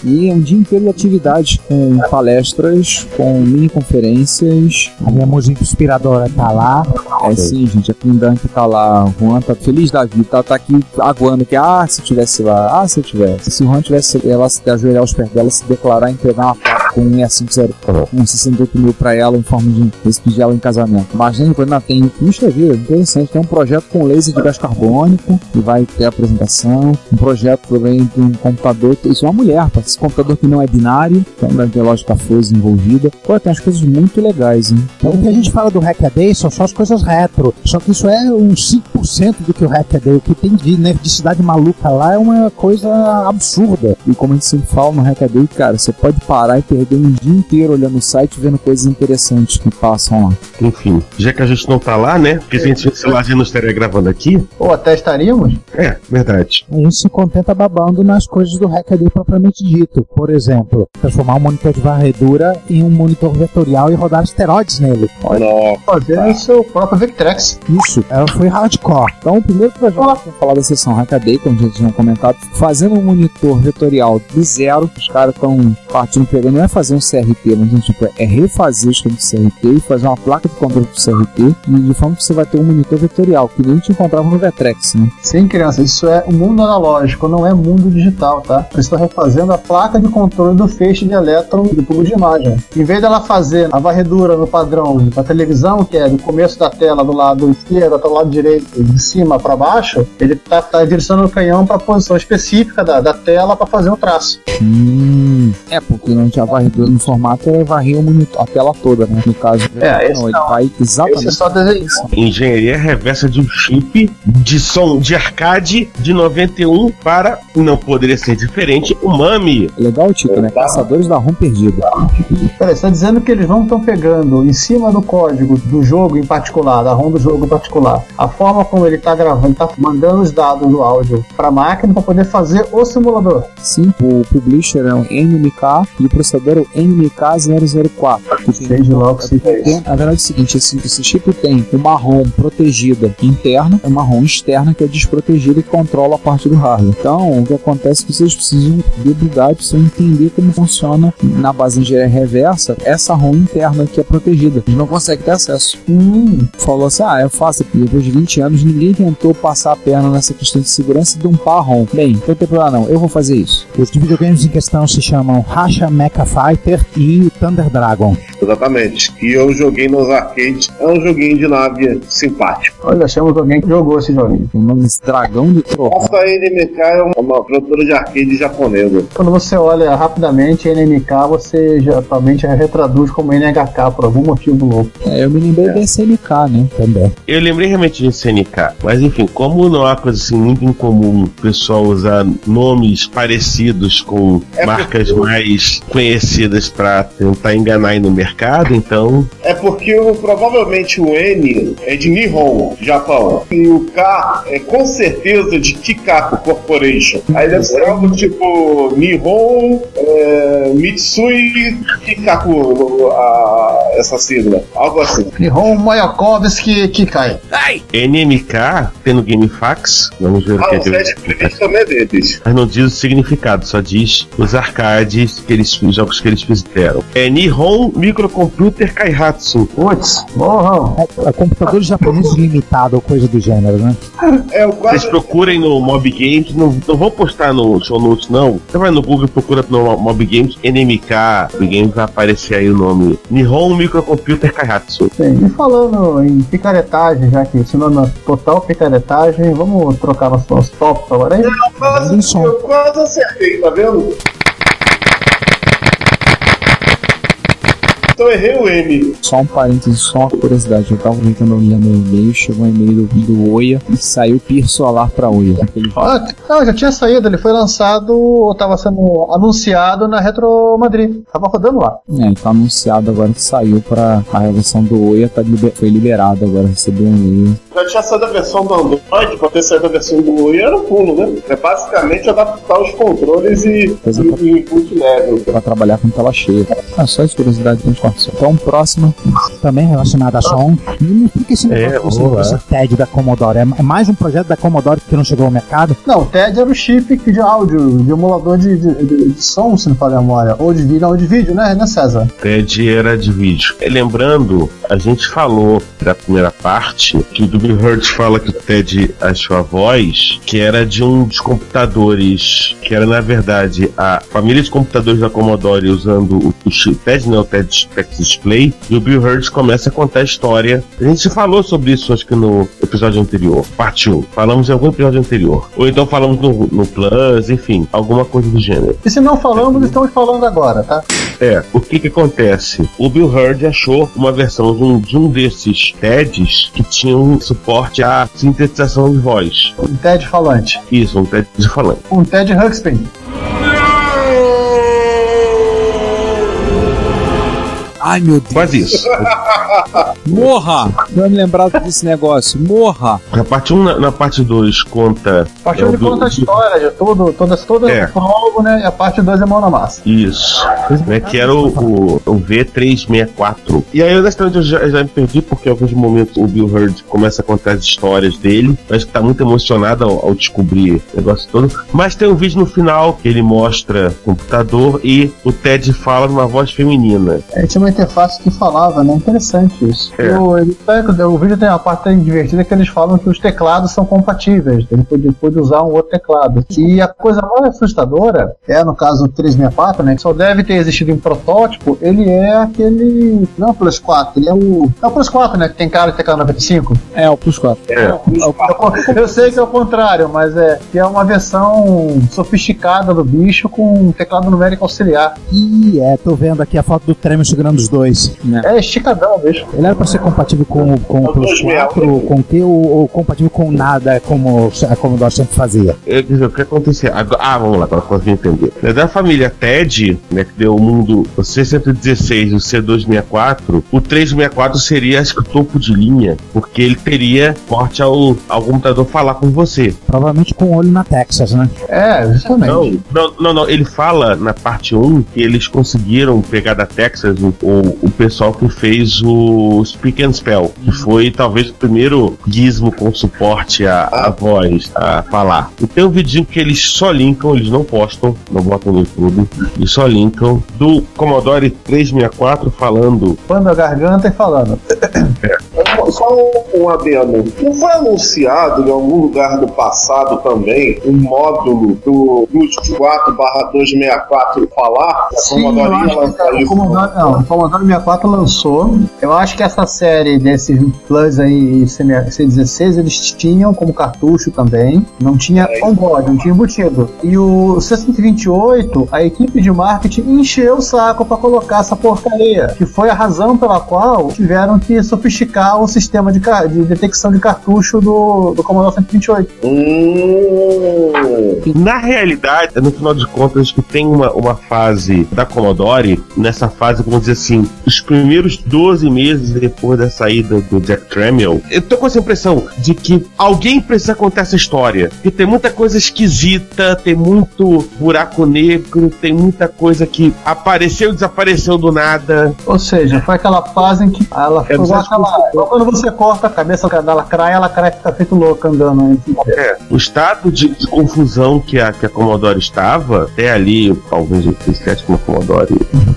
E é um dia inteiro de atividade, com palestras, com mini conferências. A minha música inspiradora tá lá. É sim, gente, a Kim Dunk tá lá, o Juan tá feliz da vida, tá, tá aqui aguando que, ah, se eu tivesse lá, ah, se eu tivesse. Se o Juan tivesse, ela se ajoelhar aos pés dela, se declarar, entregar uma placa com um 650, um 68 mil pra ela em forma de eles pedir ela em casamento. Mas nem não, tem, puxa vida, interessante, tem um projeto com laser de gás carbônico, e vai ter apresentação, um projeto também de um computador, isso é uma mulher, pá, esse computador que não é binário, então deve ter lógica fuzz envolvida. Pô, tem umas coisas muito legais, hein? Então, o que a gente fala do Hackaday são só as coisas retro. Só que isso é uns 5% do que o Hackaday. O que tem de nerdicidade maluca lá é uma coisa absurda. E como a gente sempre fala no Hackaday, cara, você pode parar e perder um dia inteiro olhando o site vendo coisas interessantes que passam lá. Enfim, já que a gente não tá lá, né? Porque se a gente tivesse lá, não estaria gravando aqui. Ou até estaríamos. É, verdade. A gente se contenta babando nas coisas do Hackaday propriamente dito. Por exemplo, transformar um monitor de varredura em um monitor vetorial e rodar esteroides nele. Fazer o seu próprio Victrex. Isso, ela foi hardcore. Então, o primeiro projeto, vamos falar da seção Hackaday, como já tinham comentado, fazendo um monitor vetorial do zero. Os caras estão partindo pegando, não é fazer um CRT, mas tipo, é refazer o esquema de CRT e fazer uma placa de controle do CRT, e de forma que você vai ter um monitor vetorial, que nem a gente encontrava no Vetrex, né? Sim, criança, isso é o mundo analógico, não é mundo digital, tá? Eles estão refazendo a placa de controle do feixe de elétron do tubo de imagem. Em vez dela fazer a varredura no padrão da televisão, que é do começo da tela do lado esquerdo até o lado direito, de cima para baixo, ele tá, tá direcionando o canhão para a posição específica da, da tela para fazer o traço. Hum, é, porque não tinha varredura no formato, é varrer a tela toda, né? No caso, É, não, ele não. vai exatamente. Esse só desenho. Engenharia reversa de um chip de som de arcade de 91 para, não poderia ser diferente, o Mami. Legal o título, né? Caçadores da ROM perdida. Peraí, você tá dizendo que eles não estão pegando em cima do código do jogo em particular, da ROM do jogo em particular, a forma como ele tá gravando, tá mandando os dados do áudio pra máquina para poder fazer o simulador. Sim, o publisher é o NMK e o processador é o NMK004. Seja lá o que fez. Na verdade é o seguinte, esse, esse chip tem uma ROM protegida interna e uma ROM externa que é desprotegida e controla a parte do hardware. Então, o que acontece é que vocês precisam debugar, precisam entender como funciona na base de engenharia reversa essa ROM interna que é protegida. Eles não conseguem ter acesso. Hum, Falou assim, ah, é fácil, porque depois de 20 anos ninguém tentou passar a perna nessa questão de segurança e dumpar a ROM. Bem, não tem problema não, eu vou fazer isso. Os videogames em questão se chamam Racha Mecha Fighter e Thunder Dragon. Exatamente. E eu joguei nos arcades. É um joguinho de nave simpático. olha, achamos alguém que jogou esse joguinho. O nome dragão de trovão. Essa NMK é uma, uma produtora de arcade japonesa. Quando você olha rapidamente NMK, você já atualmente retraduz como NHK por algum motivo louco. É, eu me lembrei da SNK, né? Também. Eu lembrei realmente de CNK, mas enfim, como não há coisa assim muito incomum o pessoal usar nomes parecidos com É marcas porque- mais conhecidas para tentar enganar aí no mercado, então É porque o- provavelmente o N é de Nihon, Japão. E o K é com certeza de Kikaku Corporation. Aí deve ser algo tipo Nihon é, Mitsui Kikaku, a- essa sigla. Algo assim. Nihon Mayakovsky Kikai. NMK tem no GameFAQs, vamos ver o Ah, que o é que também é deles. mas não diz o significado, só diz os arcades, que eles, os jogos que eles fizeram. É Nihon Microcomputer Kaihatsu. Putz, morrão. É, é computadores japoneses limitados ou coisa do gênero, né? É Vocês quase. procurem no Mob Games, não, não vou postar no show notes não. Você vai no Google e procura no Mob Games NMK, Mob Games vai aparecer aí o nome. Nihon Microcomputer Kaihatsu. Sim, E falando em picaretagem, já que esse nome é total picaretagem, vamos trocar nossos nossos tópicos agora aí? Eu quase, eu quase acertei, tá vendo? Então errei o M. Só um parênteses, só uma curiosidade. Eu tava tentando olhar meu e-mail, chegou um e-mail do, do Oia e saiu Pir Solar pra Oia. Aquele Ah, não, já tinha saído, ele foi lançado, ou estava sendo anunciado na Retro Madrid. Tava rodando lá. É, tá anunciado agora que saiu pra a versão do Oia, tá liber- foi liberado agora, recebeu um e-mail. Já tinha saído a versão do Android, pra ter saído a versão do Wii era um pulo, né? É basicamente adaptar os controles e, Coisa e, e input level. Pra trabalhar com tela cheia. Ah, só essa curiosidade que a gente passou. Então, próximo. Também relacionado a som. E me explica esse É, negócio boa, desse, desse TED da Commodore. É é mais um projeto da Commodore que não chegou ao mercado? Não, o TED era o chip de áudio, de emulador de, de, de- de som, se não falha a memória. Ou de vídeo, não, de vídeo, né, né César? TED era de vídeo. E lembrando, a gente falou da primeira parte que o Bill Hurt fala que o TED achou a voz, que era de um dos computadores, que era na verdade a família de computadores da Commodore usando o, o chip TED, não, o TED Text Display, e o Bill Hurt começa a contar a história. A gente falou sobre isso, acho que no episódio anterior, parte 1. Falamos em algum episódio anterior. Ou então falamos no, no Plus, enfim, alguma coisa do gênero. E se não falamos, estamos falando agora, tá? É, o que que acontece? O Bill Hurd achou uma versão de um, de um desses TEDs que tinha um suporte à sintetização de voz. Um TED falante. Isso, um TED falante. Um TED Huxpin. Ai, meu Deus. Quase isso. Morra! Não é me lembrar desse negócio. Morra! A parte 1, na, na parte 2, conta. A parte é, 1 o ele do- conta a história de tudo, toda, toda É. né? E a parte 2 é mão na massa. Isso. Né, que era o, o, o V364. E aí, honestamente, eu já, já me perdi, porque em alguns momentos o Bill Hurd começa a contar as histórias dele. Eu Acho que tá muito emocionado ao, ao descobrir o negócio todo. Mas tem um vídeo no final que ele mostra o computador e o Ted fala numa voz feminina. É, tinha uma interface que falava, né? Interessante isso. É. O, ele- o vídeo tem uma parte divertida que eles falam que os teclados são compatíveis. Ele pode, pode usar um outro teclado. E a coisa mais assustadora é, no caso do 364, né? Que só deve ter existido em protótipo. Ele é aquele. Não é o Plus 4, ele é o. É o Plus 4, né? Que tem cara de teclado 95. É, o Plus 4. É. Eu sei que é o contrário, mas é que é uma versão sofisticada do bicho com um teclado numérico auxiliar. Ih, é, tô vendo aqui a foto do Tremor segurando os dois. É esticadão, bicho. Ele era pra ser compatível com, com o Plus 4, com o Q ou, ou compatível com nada, como a Commodore sempre fazia? Quer dizer, o que aconteceu? Agora- ah, vamos lá, para conseguir entender. Da família TED, né, que deu o mundo o C116 e o C264, o 364 seria acho que o topo de linha, porque ele teria porte ao, ao computador falar com você. Provavelmente com o olho na Texas, né? É, justamente. Não, não, não, não, ele fala na parte 1 que eles conseguiram pegar da Texas o, o, o pessoal que fez o Speak and Spell, que foi talvez o primeiro gizmo com suporte à, à voz, a falar. E tem um vidinho que eles só linkam, eles não postam, não botam no YouTube, eles só linkam do Commodore 364 falando. Pando a garganta e falando. Só um, um adendo. Não foi anunciado em algum lugar do passado também um módulo do Plus 4 barra 264 falar? A Sim, eu Commodore acho ia lançar o isso. Commodore, não, o Commodore 64 lançou. Eu acho que essa série desses Plus aí, C16, eles tinham como cartucho também. Não tinha on-board, não tinha embutido. E o C128, a equipe de marketing encheu o saco para colocar essa porcaria. Que foi a razão pela qual tiveram que sofisticar o sistema de, de detecção de cartucho do, do Commodore 128. Hum. Na realidade, no final de contas, que tem uma, uma fase da Commodore, nessa fase, vamos dizer assim, os primeiros 12 meses depois da saída do Jack Tramiel, eu tô com essa impressão de que alguém precisa contar essa história. Porque tem muita coisa esquisita, tem muito buraco negro, tem muita coisa que apareceu e desapareceu do nada. Ou seja, foi aquela fase em que ela foi igual, aquela, quando você corta a cabeça dela, crai, ela crai fica feito louca andando. Né? É, o estado de, de confusão que a, que a Commodore estava, até ali, talvez o 37 como a Commodore,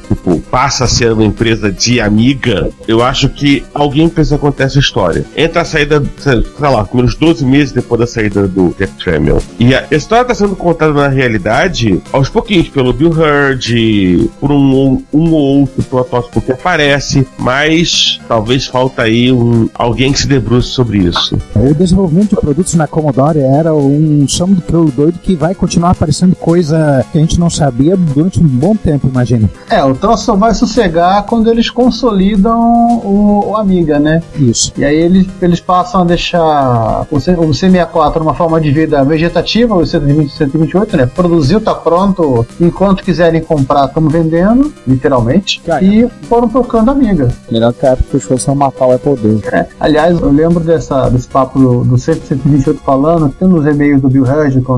tipo, passa a ser uma empresa de amiga, eu acho que alguém precisa contar essa história. Entre a saída, sei lá, primeiros 12 meses depois da saída do Jack Tramiel. E a história está sendo contada na realidade, aos pouquinhos, pelo Bill Hurd, por um, um ou outro protótipo que aparece, mas talvez falta aí um, alguém que se debruce sobre isso. O desenvolvimento de produtos na Commodore era um chamo de crioulo doido que vai continuar aparecendo coisa que a gente não sabia durante um bom tempo, imagina. É, o troço só vai sossegar quando eles consolidam o, o Amiga, né? Isso. E aí eles, eles passam a deixar o, C, o C64 numa forma de vida vegetativa, o 120, 128, né? Produziu, tá pronto. Enquanto quiserem comprar, estamos vendendo, literalmente. E foram tocando Amiga. Melhor que a época que os matar o Apple II. É, aliás, eu lembro dessa, desse papo do, do 128 falando, tem nos e-mails do Bill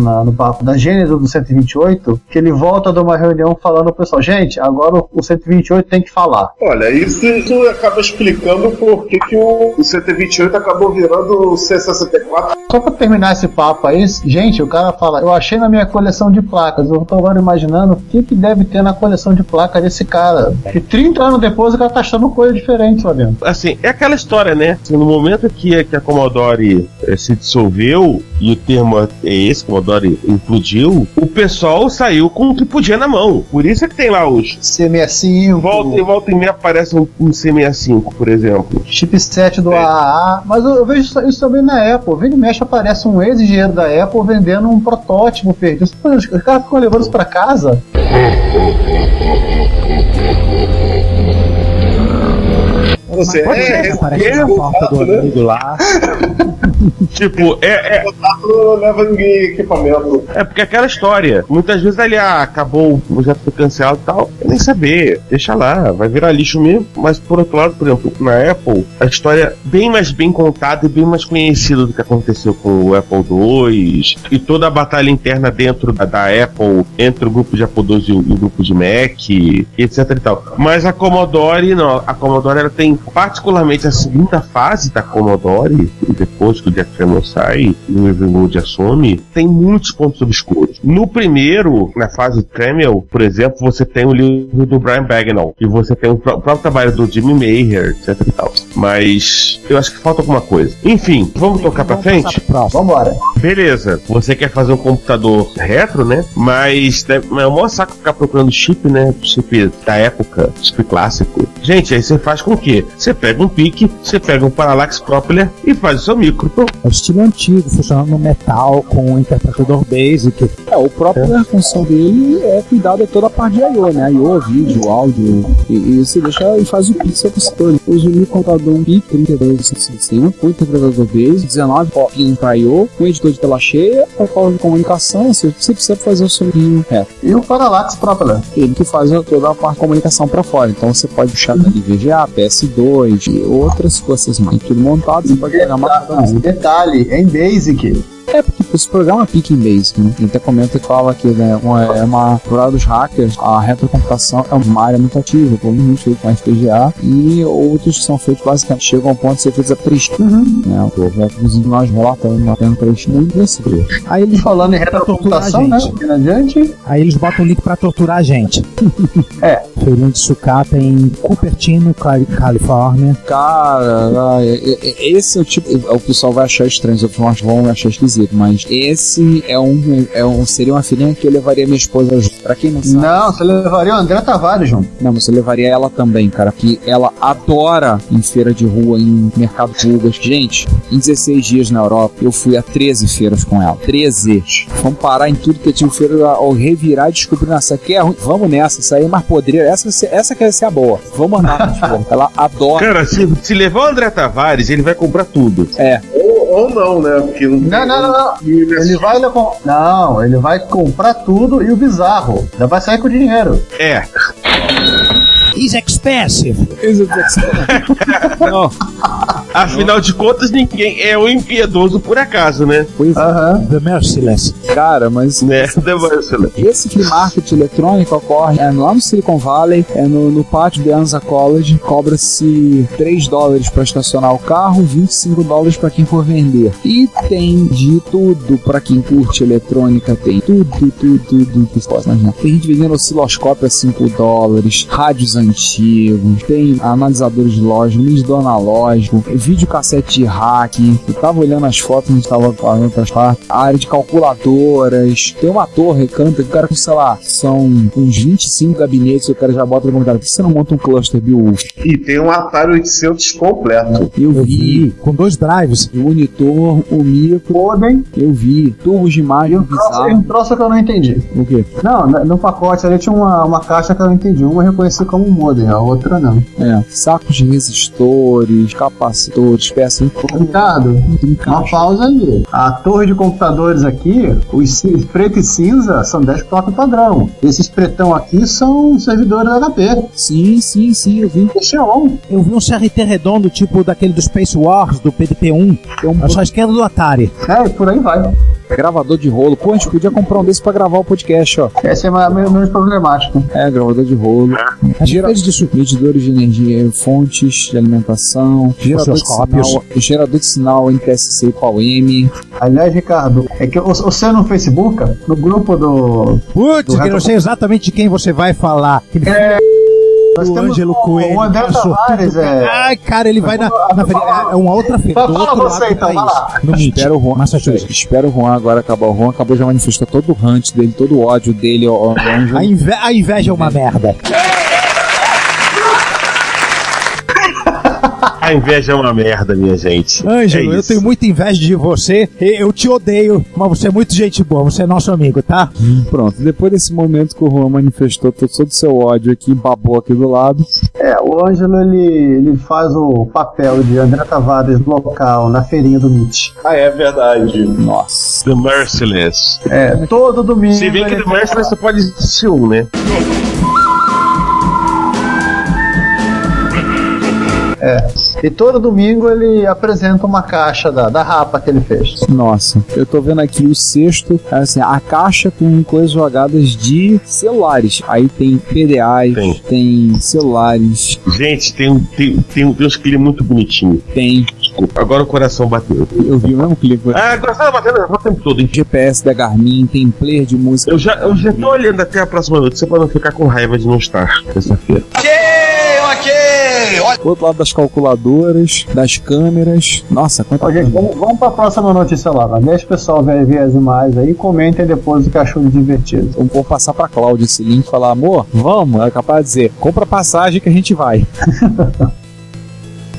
na- no papo da gênese do 128, que ele volta de uma reunião falando pro pessoal, gente, agora o, o 128 tem que falar. Olha, isso, isso acaba explicando por que, que o, o 128 acabou virando o C64. Só pra terminar esse papo aí, gente, o cara fala, eu achei na minha coleção de placas, eu tô agora imaginando o que, que deve ter na coleção de placas desse cara. Que 30 anos depois o cara tá achando coisa diferente lá dentro. assim, é aquela história, né? Assim, no momento que, que a Commodore eh, se dissolveu e o termo é esse, Commodore implodiu, o pessoal saiu com o que podia na mão. Por isso é que tem lá os C65. Volta e volta e meia aparece um, um C65, por exemplo. Chipset do AAA, mas eu, eu vejo isso, isso também na Apple. Vem e mexe, aparece um ex-engenheiro da Apple vendendo um protótipo perdido. Os, os caras ficam levando isso pra casa. Você Pode ser, é, aparece é, na porta do né? amigo lá. Tipo, é, é, Não leva ninguém equipamento. é porque aquela história. Muitas vezes ali, ah, acabou, o projeto foi cancelado e tal. Eu nem saber. Deixa lá, vai virar lixo mesmo. Mas por outro lado, por exemplo, na Apple, a história é bem mais bem contada e bem mais conhecida do que aconteceu com o Apple II e toda a batalha interna dentro da, da Apple, entre o grupo de Apple II e o, e o grupo de Mac, etc e tal. Mas a Commodore, não. A Commodore ela tem particularmente a segunda fase da Commodore, depois que o Jack Tremor sai e o Everwood assume, tem muitos pontos obscuros. No primeiro, na fase Tremel, por exemplo, você tem o livro do Brian Bagnall e você tem o, pró- o próprio trabalho do Jimmy Mayer, etc e tal. Mas eu acho que falta alguma coisa. Enfim, vamos tocar pra frente? Vambora. Beleza, você quer fazer um computador retro, né? Mas né, é um maior saco ficar procurando chip, né? Chip da época, chip clássico. Gente, aí você faz com o quê? Você pega um pique, você pega um Parallax Propeller e faz o seu micro. É o estilo antigo, funcionando no metal, com um interpretador basic. É, o próprio a função dele é cuidar de toda a parte de I.O., né? I.O., vídeo, áudio. E, e você deixa e faz o pixel com setor. Usa o microcomputador um PIC 3260 com interpretador base, 19 pin para I.O., com editor de tela cheia, protocolo de comunicação, ou seja, você precisa fazer o seu micro reto. E o Parallax próprio. Ele que faz toda a parte de comunicação para fora. Então você pode puxar dali VGA, PS2 e outras coisas mais. Tudo montado, você pode. Ah, e detalhe, é em Basic. É, porque esse programa em Basic, né? Ele até comenta que fala que né, uma, é uma, por lado dos hackers, a retrocomputação é uma área muito ativa, como muitos feitos com FPGA, e outros são feitos basicamente, chegam ao ponto de ser feitos a 3 Uhum. né? Inclusive nós relatamos uma tendo 3 muito nesse Aí eles Falando em pra torturar a retrocomputação, né? adiante. Aí eles botam o link pra torturar a gente. É. Feirinha de sucata em Cupertino, Cali- Califórnia. Cara, é- é- é- esse é o tipo. é, O pessoal vai achar estranho, os outros vão achar esquisito, mas esse é um, é um. Seria uma filhinha que eu levaria minha esposa junto. Pra quem não sabe. Não, você levaria o André Tavares junto. Não, você levaria ela também, cara, que ela adora em feira de rua, em mercado públicas. Gente, em 16 dias na Europa, eu fui a 13 feiras com ela. 13. Vamos parar em tudo que tinha feira, ao revirar e descobrir, nossa, aqui é ruim. Vamos nessa, essa aí é mais podreira. Essa, essa quer ser a boa. Vamos andar. Ela adora. Cara, se, se levar o André Tavares, ele vai comprar tudo. É. Ou, não, né? Porque não, Não, não, não, não. Ele vai levar. Não, ele vai comprar tudo e o bizarro. Já vai sair com o dinheiro. É. Is expensive. Não. Afinal de contas, ninguém é o impiedoso por acaso, né? Pois é. Aham. The Merciless. Cara, mas Né? The Merciless. Esse flea market eletrônico ocorre é, lá no Silicon Valley, é no, no pátio de Anza College. Cobra-se 3 dólares para estacionar o carro, 25 dólares para quem for vender. E tem de tudo para quem curte eletrônica, tem tudo, tudo, tudo que você possa imaginar. Tem gente vendendo osciloscópio a 5 dólares, rádios antigos, tem analisadores de loja, medidor analógico, videocassete de hack. Eu tava olhando as fotos, a gente tava falando outras partes, a área de calculadoras, tem uma torre, canta, o cara com, sei lá, são uns 25 gabinetes, o cara já bota no comentário, por que você não monta um cluster Beowulf? E tem um Atari 800 completo. Eu Eu vi vi, com dois drives. o monitor, o micro, Podem. eu vi, tubos de imagem Tem um bizarro. troço que eu não entendi. O quê? Não, no pacote ali tinha uma, uma caixa que eu não entendi. Uma eu reconheci como um modem, a outra não. É, sacos de resistores, capacitores, peças em Ricardo, uma pausa ali. A torre de computadores aqui, os preto e cinza são desktop padrão. Esses pretão aqui são servidores HP. Sim, sim, sim, eu vi. Xeon. Eu vi um CRT redondo, tipo daquele do Space Wars, do PDP-1. Tem um só esquerda do Atari. É, e por aí vai. Gravador de rolo. Pô, a gente podia comprar um desse pra gravar o podcast, ó. Esse é mais- menos problemático. É, gravador de rolo. Gera... de medidores de energia, fontes de alimentação, gerador de sinal, gerador de sinal NTSC PAL-M. Aliás, Ricardo, é que o- você no Facebook, no grupo do. Putz, que eu não sei exatamente de quem você vai falar. É, o Ângelo Coelho. O André é um Tavares, é. Ai, cara, ele vai na, na feira- É uma outra feira. Fala do outro você, lado do então, vai lá. No Espera o Juan, Massachusetts. espera o Juan agora acabar. O Juan acabou já manifestou todo o hunt dele, todo o ódio dele ao, Ângelo. A, inve- a inveja é uma merda. A inveja é uma merda, minha gente. Ângelo, É eu tenho muita inveja de você. e Eu te odeio, mas você é muito gente boa. Você é nosso amigo, tá? Pronto, depois desse momento que o Juan manifestou todo o seu ódio aqui, babou aqui do lado. É, o Ângelo ele, ele faz o papel de André Tavares local na feirinha do MIT. Ah, é verdade. Nossa. The Merciless. É, todo domingo. Se bem que The Merciless você pode assistir um, né? É. E todo domingo ele apresenta uma caixa da, da rapa que ele fez. Nossa, eu tô vendo aqui o sexto, assim, a caixa com coisas jogadas de celulares. Aí tem PDAs, tem, celulares, Gente, tem, um- tem, tem, um- tem uns clipes muito bonitinhos. tem. Desculpa, agora o coração bateu. Eu vi o mesmo clipe. Ah, agora tá batendo o tempo todo. hein? GPS da Garmin, tem player de música. Eu já, eu já tô olhando até a próxima notícia pra não ficar com raiva de não estar terça-feira. Do outro lado das calculadoras, das câmeras. Nossa, quanta Ó, gente, vamos, vamos pra próxima notícia lá. vai. Deixa o pessoal ver, ver as imagens aí e comentem depois o que achou divertido. Vamos vou passar pra Cláudia esse link e falar, amor, vamos. Ela é capaz de dizer, compra passagem que a gente vai.